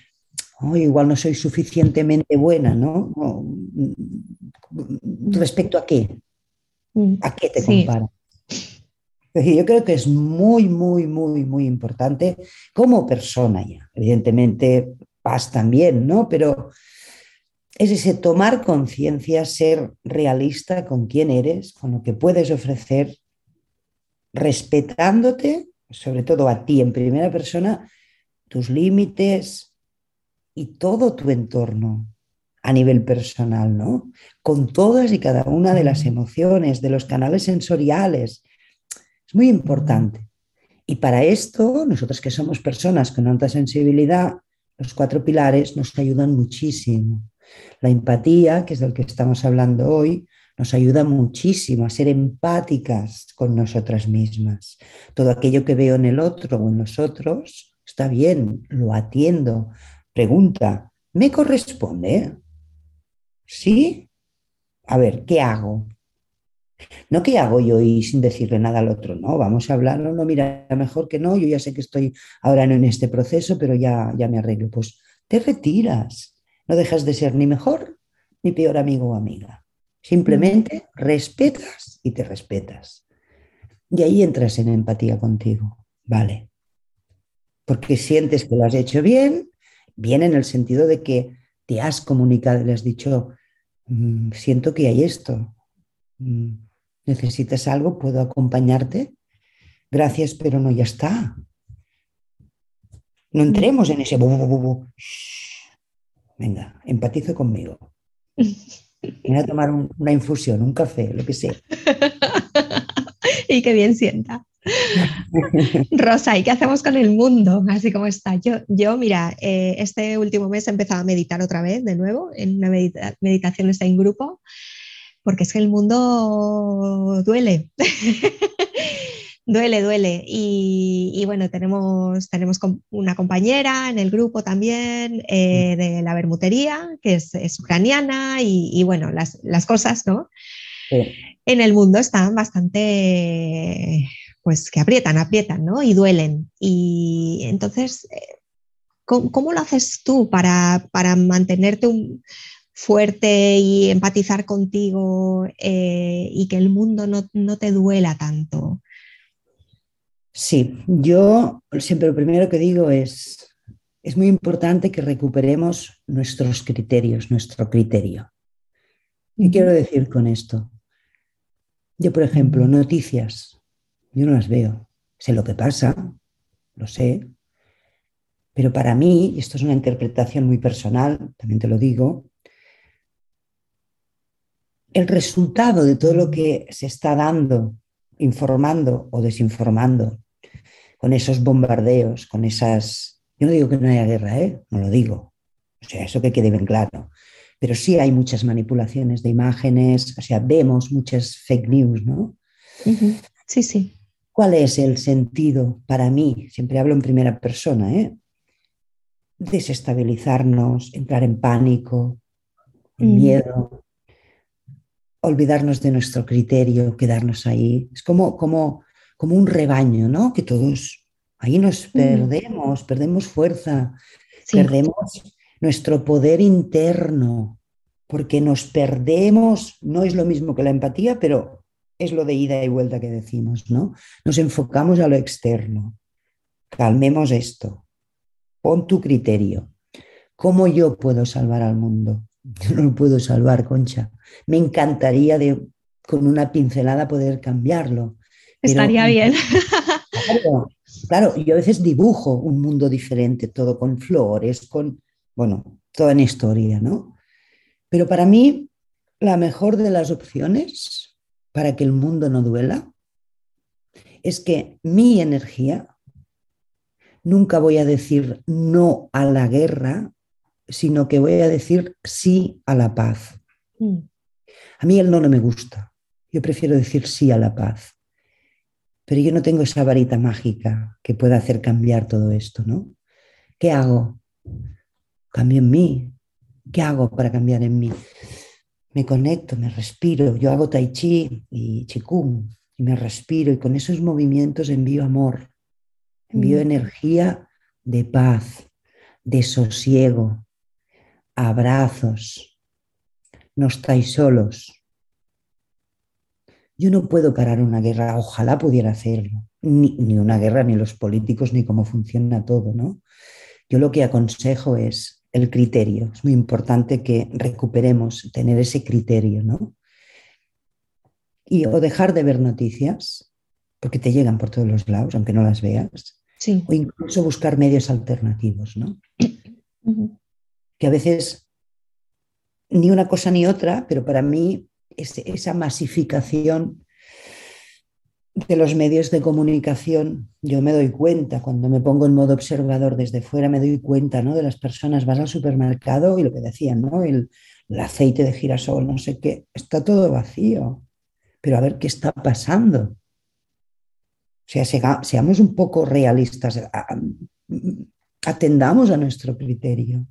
oh, igual no soy suficientemente buena, ¿no? Mm, ¿Respecto a qué? Mm. ¿A qué te compara? Yo creo que es muy, muy, muy, muy importante como persona ya. Evidentemente, paz también, ¿no? Pero es ese tomar conciencia, ser realista con quién eres, con lo que puedes ofrecer, respetándote, sobre todo a ti en primera persona, tus límites y todo tu entorno a nivel personal, ¿no? Con todas y cada una de las emociones, de los canales sensoriales, es muy importante. Y para esto, nosotros que somos personas con alta sensibilidad, los cuatro pilares nos ayudan muchísimo. La empatía, que es del que estamos hablando hoy, nos ayuda muchísimo a ser empáticas con nosotras mismas. Todo aquello que veo en el otro o en los otros está bien, lo atiendo. Pregunta, ¿me corresponde? ¿Sí? A ver, ¿qué hago? No qué hago yo y sin decirle nada al otro, no, vamos a hablar, no, no, mira, mejor que no, yo ya sé que estoy ahora en este proceso, pero ya, ya me arreglo. Pues te retiras, no dejas de ser ni mejor ni peor amigo o amiga. Simplemente respetas y te respetas. Y ahí entras en empatía contigo, ¿vale? Porque sientes que lo has hecho bien, bien en el sentido de que te has comunicado y le has dicho, mm, siento que hay esto. Necesitas algo, puedo acompañarte. Gracias, pero no, ya está. No entremos en ese... Venga, empatizo conmigo. Voy a tomar una infusión, un café, lo que sea. y qué bien sienta. Rosa, ¿y qué hacemos con el mundo? Así como está. Yo, yo mira, eh, este último mes he empezado a meditar otra vez, de nuevo, en una meditación está en grupo porque es que el mundo duele. duele, duele. Y, bueno, tenemos, tenemos una compañera en el grupo también eh, de la bermutería, que es, ucraniana, y, bueno, las, cosas, ¿no? En el mundo están bastante, pues que aprietan, aprietan, ¿no? Y duelen. Y entonces, eh, ¿cómo, lo haces tú para, para mantenerte un, fuerte y empatizar contigo eh, y que el mundo no, te duela tanto? Sí, yo siempre lo primero que digo es, es muy importante que recuperemos nuestros criterios, nuestro criterio. ¿Qué quiero decir con esto? Yo, por ejemplo, noticias, yo no las veo. Sé lo que pasa, lo sé, Pero para mí, y esto es una interpretación muy personal, también te lo digo, el resultado de todo lo que se está dando, informando o desinformando, con esos bombardeos, con esas... Yo no digo que no haya guerra, ¿eh? no lo digo. O sea, eso que quede bien claro. Pero sí hay muchas manipulaciones de imágenes, o sea, vemos muchas fake news, ¿no? Sí, sí. ¿Cuál es el sentido para mí? Siempre hablo en primera persona, ¿eh? Desestabilizarnos, entrar en pánico, en miedo, olvidarnos de nuestro criterio, quedarnos ahí. Es como, como, como un rebaño, ¿no? Que todos ahí nos perdemos, perdemos fuerza, perdemos nuestro poder interno, porque nos perdemos, no es lo mismo que la empatía, pero es lo de ida y vuelta que decimos, ¿no? Nos enfocamos a lo externo. Calmemos esto. Pon tu criterio. ¿Cómo yo puedo salvar al mundo? Yo no lo puedo salvar, Concha. Me encantaría de, con una pincelada poder cambiarlo. Estaría bien. Claro, claro, yo a veces dibujo un mundo diferente, todo con flores, con, bueno, toda una historia, ¿no? Pero para mí, la mejor de las opciones para que el mundo no duela es que mi energía, nunca voy a decir no a la guerra, sino que voy a decir sí a la paz. Mm. A mí el no no me gusta. Yo prefiero decir sí a la paz. Pero yo no tengo esa varita mágica que pueda hacer cambiar todo esto, ¿no? ¿Qué hago? Cambio en mí. ¿Qué hago para cambiar en mí? Me conecto, me respiro. Yo hago tai chi y chikung y me respiro y con esos movimientos envío amor, envío mm. energía de paz, de sosiego, abrazos, no estáis solos. Yo no puedo parar una guerra, ojalá pudiera hacerlo, ni, una guerra, ni los políticos, ni cómo funciona todo, ¿no? Yo lo que aconsejo es el criterio. Es muy importante que recuperemos, tener ese criterio, ¿no? Y o dejar de ver noticias, porque te llegan por todos los lados, aunque no las veas. Sí. O incluso buscar medios alternativos, ¿no? que a veces ni una cosa ni otra, pero para mí esa masificación de los medios de comunicación, yo me doy cuenta, cuando me pongo en modo observador desde fuera, me doy cuenta ¿no? de las personas, vas al supermercado y lo que decían, ¿no? el aceite de girasol, no sé qué, está todo vacío, pero a ver qué está pasando. O sea, seamos un poco realistas, atendamos a nuestro criterio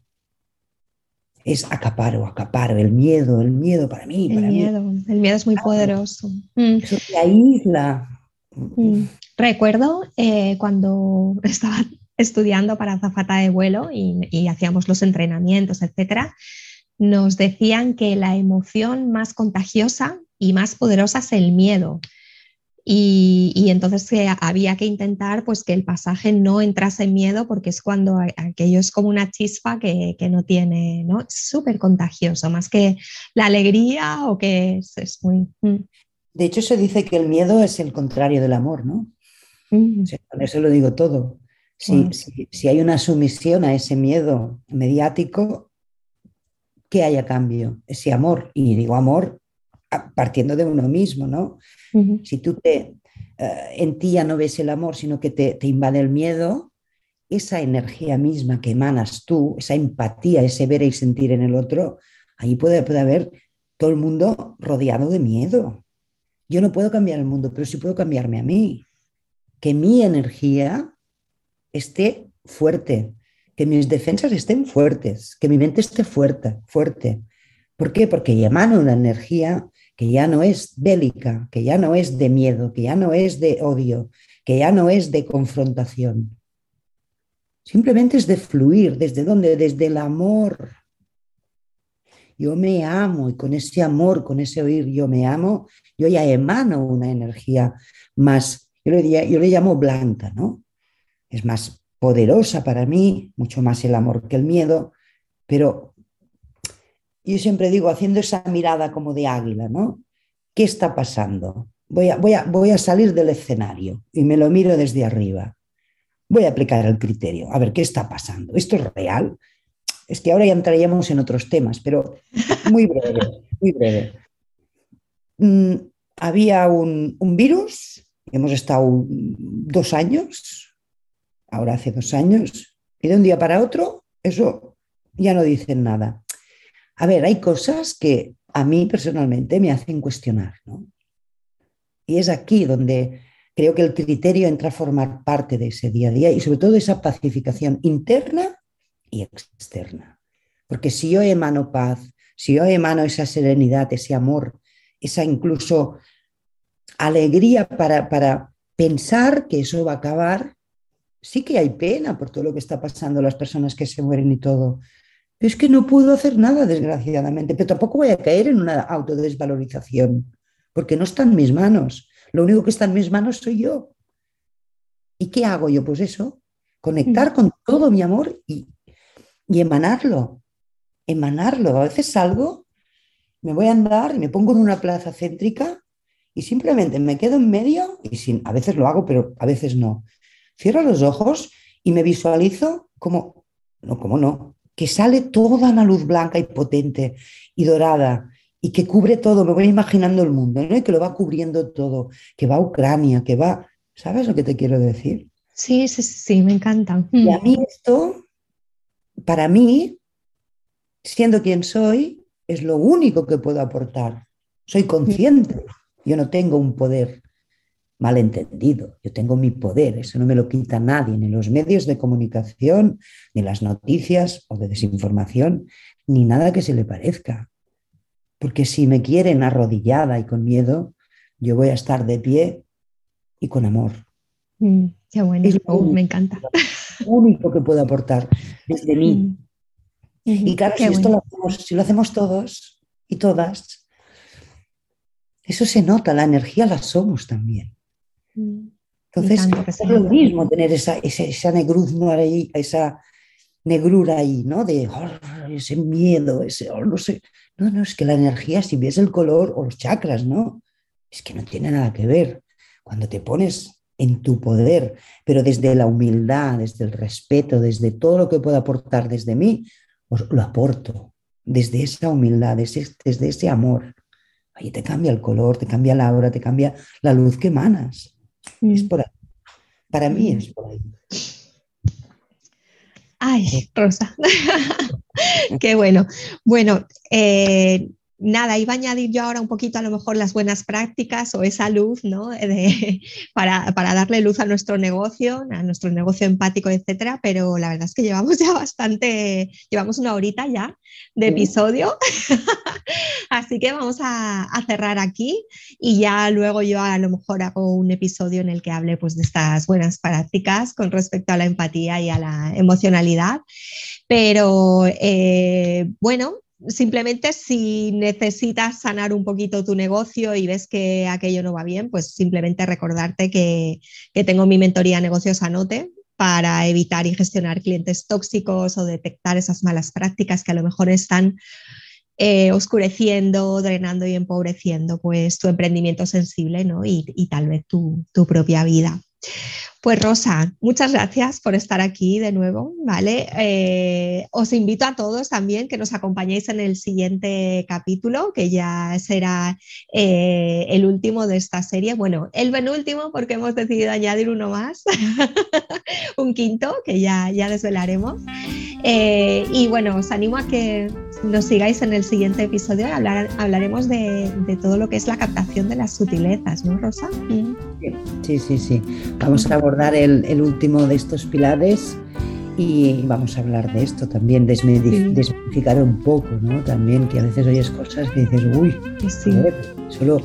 es acaparo, acaparo, el miedo, el miedo para mí. El miedo, el miedo es muy poderoso. Mm. Eso te aísla. Mm. Recuerdo eh, cuando estaba estudiando para zafata de vuelo y, y hacíamos los entrenamientos, etcétera, nos decían que la emoción más contagiosa y más poderosa es el miedo. Y, entonces eh, había que intentar pues, que el pasaje no entrase en miedo porque es cuando aquello es como una chispa que, no tiene, ¿no? Es súper contagioso, más que la alegría o que es, muy... Mm. De hecho, se dice que el miedo es el contrario del amor, ¿no? Mm. con eso lo digo todo. Si, si, hay una sumisión a ese miedo mediático, ¿qué hay a cambio? Ese amor. Y digo amor partiendo de uno mismo, ¿no? Si tú te, eh, en ti ya no ves el amor, sino que te, invade el miedo, esa energía misma que emanas tú, esa empatía, ese ver y sentir en el otro, ahí puede, puede haber todo el mundo rodeado de miedo. Yo no puedo cambiar el mundo, pero sí puedo cambiarme a mí. Que mi energía esté fuerte, que mis defensas estén fuertes, que mi mente esté fuerte, fuerte. ¿Por qué? Porque emano una energía que ya no es bélica, que ya no es de miedo, que ya no es de odio, que ya no es de confrontación. Simplemente es de fluir. ¿Desde dónde? Desde el amor. Yo me amo y con ese amor, con ese oír, yo me amo, yo ya emano una energía más, yo le, yo le llamo blanca, ¿no? Es más poderosa para mí, mucho más el amor que el miedo, pero yo siempre digo, haciendo esa mirada como de águila, ¿no? ¿Qué está pasando? Voy a, voy a, voy a salir del escenario y me lo miro desde arriba. voy a aplicar el criterio, a ver qué está pasando. ¿Esto es real? Es que ahora ya entraríamos en otros temas, pero muy breve, muy breve. Mm, había un, un virus, hemos estado dos años, ahora hace dos años, y de un día para otro, eso ya no dicen nada. A ver, hay cosas que a mí personalmente me hacen cuestionar, ¿no? Y es aquí donde creo que el criterio entra a formar parte de ese día a día y sobre todo esa pacificación interna y externa. Porque si yo emano paz, si yo emano esa serenidad, ese amor, esa incluso alegría para, para pensar que eso va a acabar, sí que hay pena por todo lo que está pasando, las personas que se mueren y todo. Pero es que no puedo hacer nada, desgraciadamente, pero tampoco voy a caer en una autodesvalorización porque no está en mis manos. Lo único que está en mis manos soy yo. ¿Y qué hago yo? Pues eso, conectar con todo mi amor y, emanarlo, emanarlo. A veces salgo, me voy a andar y me pongo en una plaza céntrica y simplemente me quedo en medio y sin, a veces lo hago, pero a veces no. Cierro los ojos y me visualizo como, no, como no, que sale toda la luz blanca y potente y dorada y que cubre todo, me voy imaginando el mundo, ¿no? Y que lo va cubriendo todo, que va a Ucrania, que va, ¿sabes lo que te quiero decir? Sí, sí, sí, me encanta. Y a mm. mí esto, para mí, siendo quien soy, es lo único que puedo aportar. Soy consciente, yo no tengo un poder malentendido, yo tengo mi poder, eso no me lo quita nadie, ni los medios de comunicación, ni las noticias o de desinformación, ni nada que se le parezca. Porque si me quieren arrodillada y con miedo, yo voy a estar de pie y con amor. Mm, qué bueno, me encanta. Lo único que puedo aportar desde mí. Mm. Y claro, si, esto lo hacemos, si lo hacemos todos y todas, eso se nota, la energía la somos también. Entonces, es lo mismo tener esa, esa, esa ahí, esa negrura ahí, ¿no? De oh, ese miedo, ese, oh, no sé, no, no, es que la energía, si ves el color o los chakras, ¿no? Es que no tiene nada que ver. Cuando te pones en tu poder, pero desde la humildad, desde el respeto, desde todo lo que puedo aportar desde mí, os lo aporto. Desde esa humildad, desde, desde ese amor. Ahí te cambia el color, te cambia la aura, te cambia la luz que emanas. Es mm. por ahí. Para mí es por ahí. Ay, Rosa. Qué bueno. Bueno, eh, nada, iba a añadir yo ahora un poquito a lo mejor las buenas prácticas o esa luz, ¿no? para, darle luz a nuestro negocio, a nuestro negocio empático, etcétera, pero la verdad es que llevamos ya bastante, llevamos una horita ya de episodio, así que vamos a, cerrar aquí y ya luego yo a lo mejor hago un episodio en el que hable pues de estas buenas prácticas con respecto a la empatía y a la emocionalidad, pero eh, bueno, simplemente si necesitas sanar un poquito tu negocio y ves que aquello no va bien, pues simplemente recordarte que, tengo mi mentoría Negocios Anote para evitar y gestionar clientes tóxicos o detectar esas malas prácticas que a lo mejor están eh, oscureciendo, drenando y empobreciendo pues, tu emprendimiento sensible y, tal vez tu, tu propia vida. Pues Rosa, muchas gracias por estar aquí de nuevo, ¿vale? Eh, os invito a todos también que nos acompañéis en el siguiente capítulo, que ya será eh, el último de esta serie. Bueno, el penúltimo porque hemos decidido añadir uno más, un quinto, que ya, ya desvelaremos. Eh, y bueno, os animo a que nos sigáis en el siguiente episodio y hablaremos de, todo lo que es la captación de las sutilezas, ¿no, Rosa? Sí, sí, sí. Vamos a abordar el, último de estos pilares y vamos a hablar de esto también, desmitificar un poco, ¿no? También que a veces oyes cosas que dices, uy, sí. solo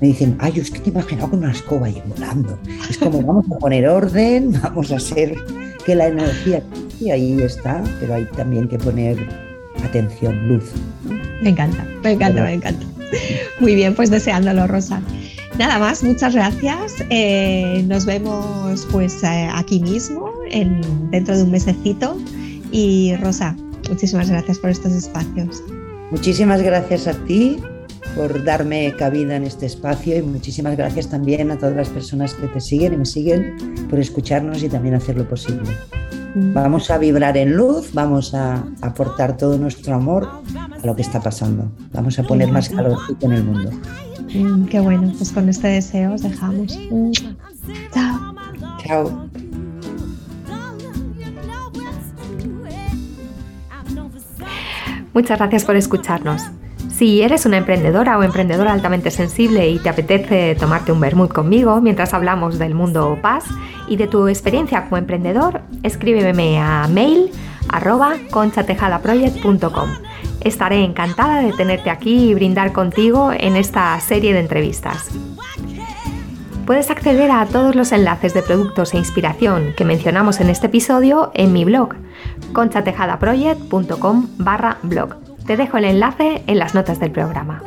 me dicen, ay, es que te he imaginado con una escoba y volando. Es como vamos a poner orden, vamos a hacer que la energía y ahí está, pero hay también que poner atención, luz. Me encanta, me encanta, me encanta. Muy bien, pues deseándolo, Rosa. Nada más, muchas gracias. Eh, nos vemos pues eh, aquí mismo, en, dentro de un mesecito. Y Rosa, muchísimas gracias por estos espacios. Muchísimas gracias a ti por darme cabida en este espacio y muchísimas gracias también a todas las personas que te siguen y me siguen por escucharnos y también hacer lo posible. Mm. Vamos a vibrar en luz, vamos a aportar todo nuestro amor a lo que está pasando. Vamos a poner más calor en el mundo. Mm, qué bueno, pues con este deseo os dejamos. Mm. Chao. Chao. Muchas gracias por escucharnos. Si eres una emprendedora o emprendedora altamente sensible y te apetece tomarte un vermut conmigo mientras hablamos del mundo paz y de tu experiencia como emprendedor, escríbeme a mail arroba conchatejadaproject.com. Estaré encantada de tenerte aquí y brindar contigo en esta serie de entrevistas. Puedes acceder a todos los enlaces de productos e inspiración que mencionamos en este episodio en mi blog conchatejadaproject.com barra blog. Te dejo el enlace en las notas del programa.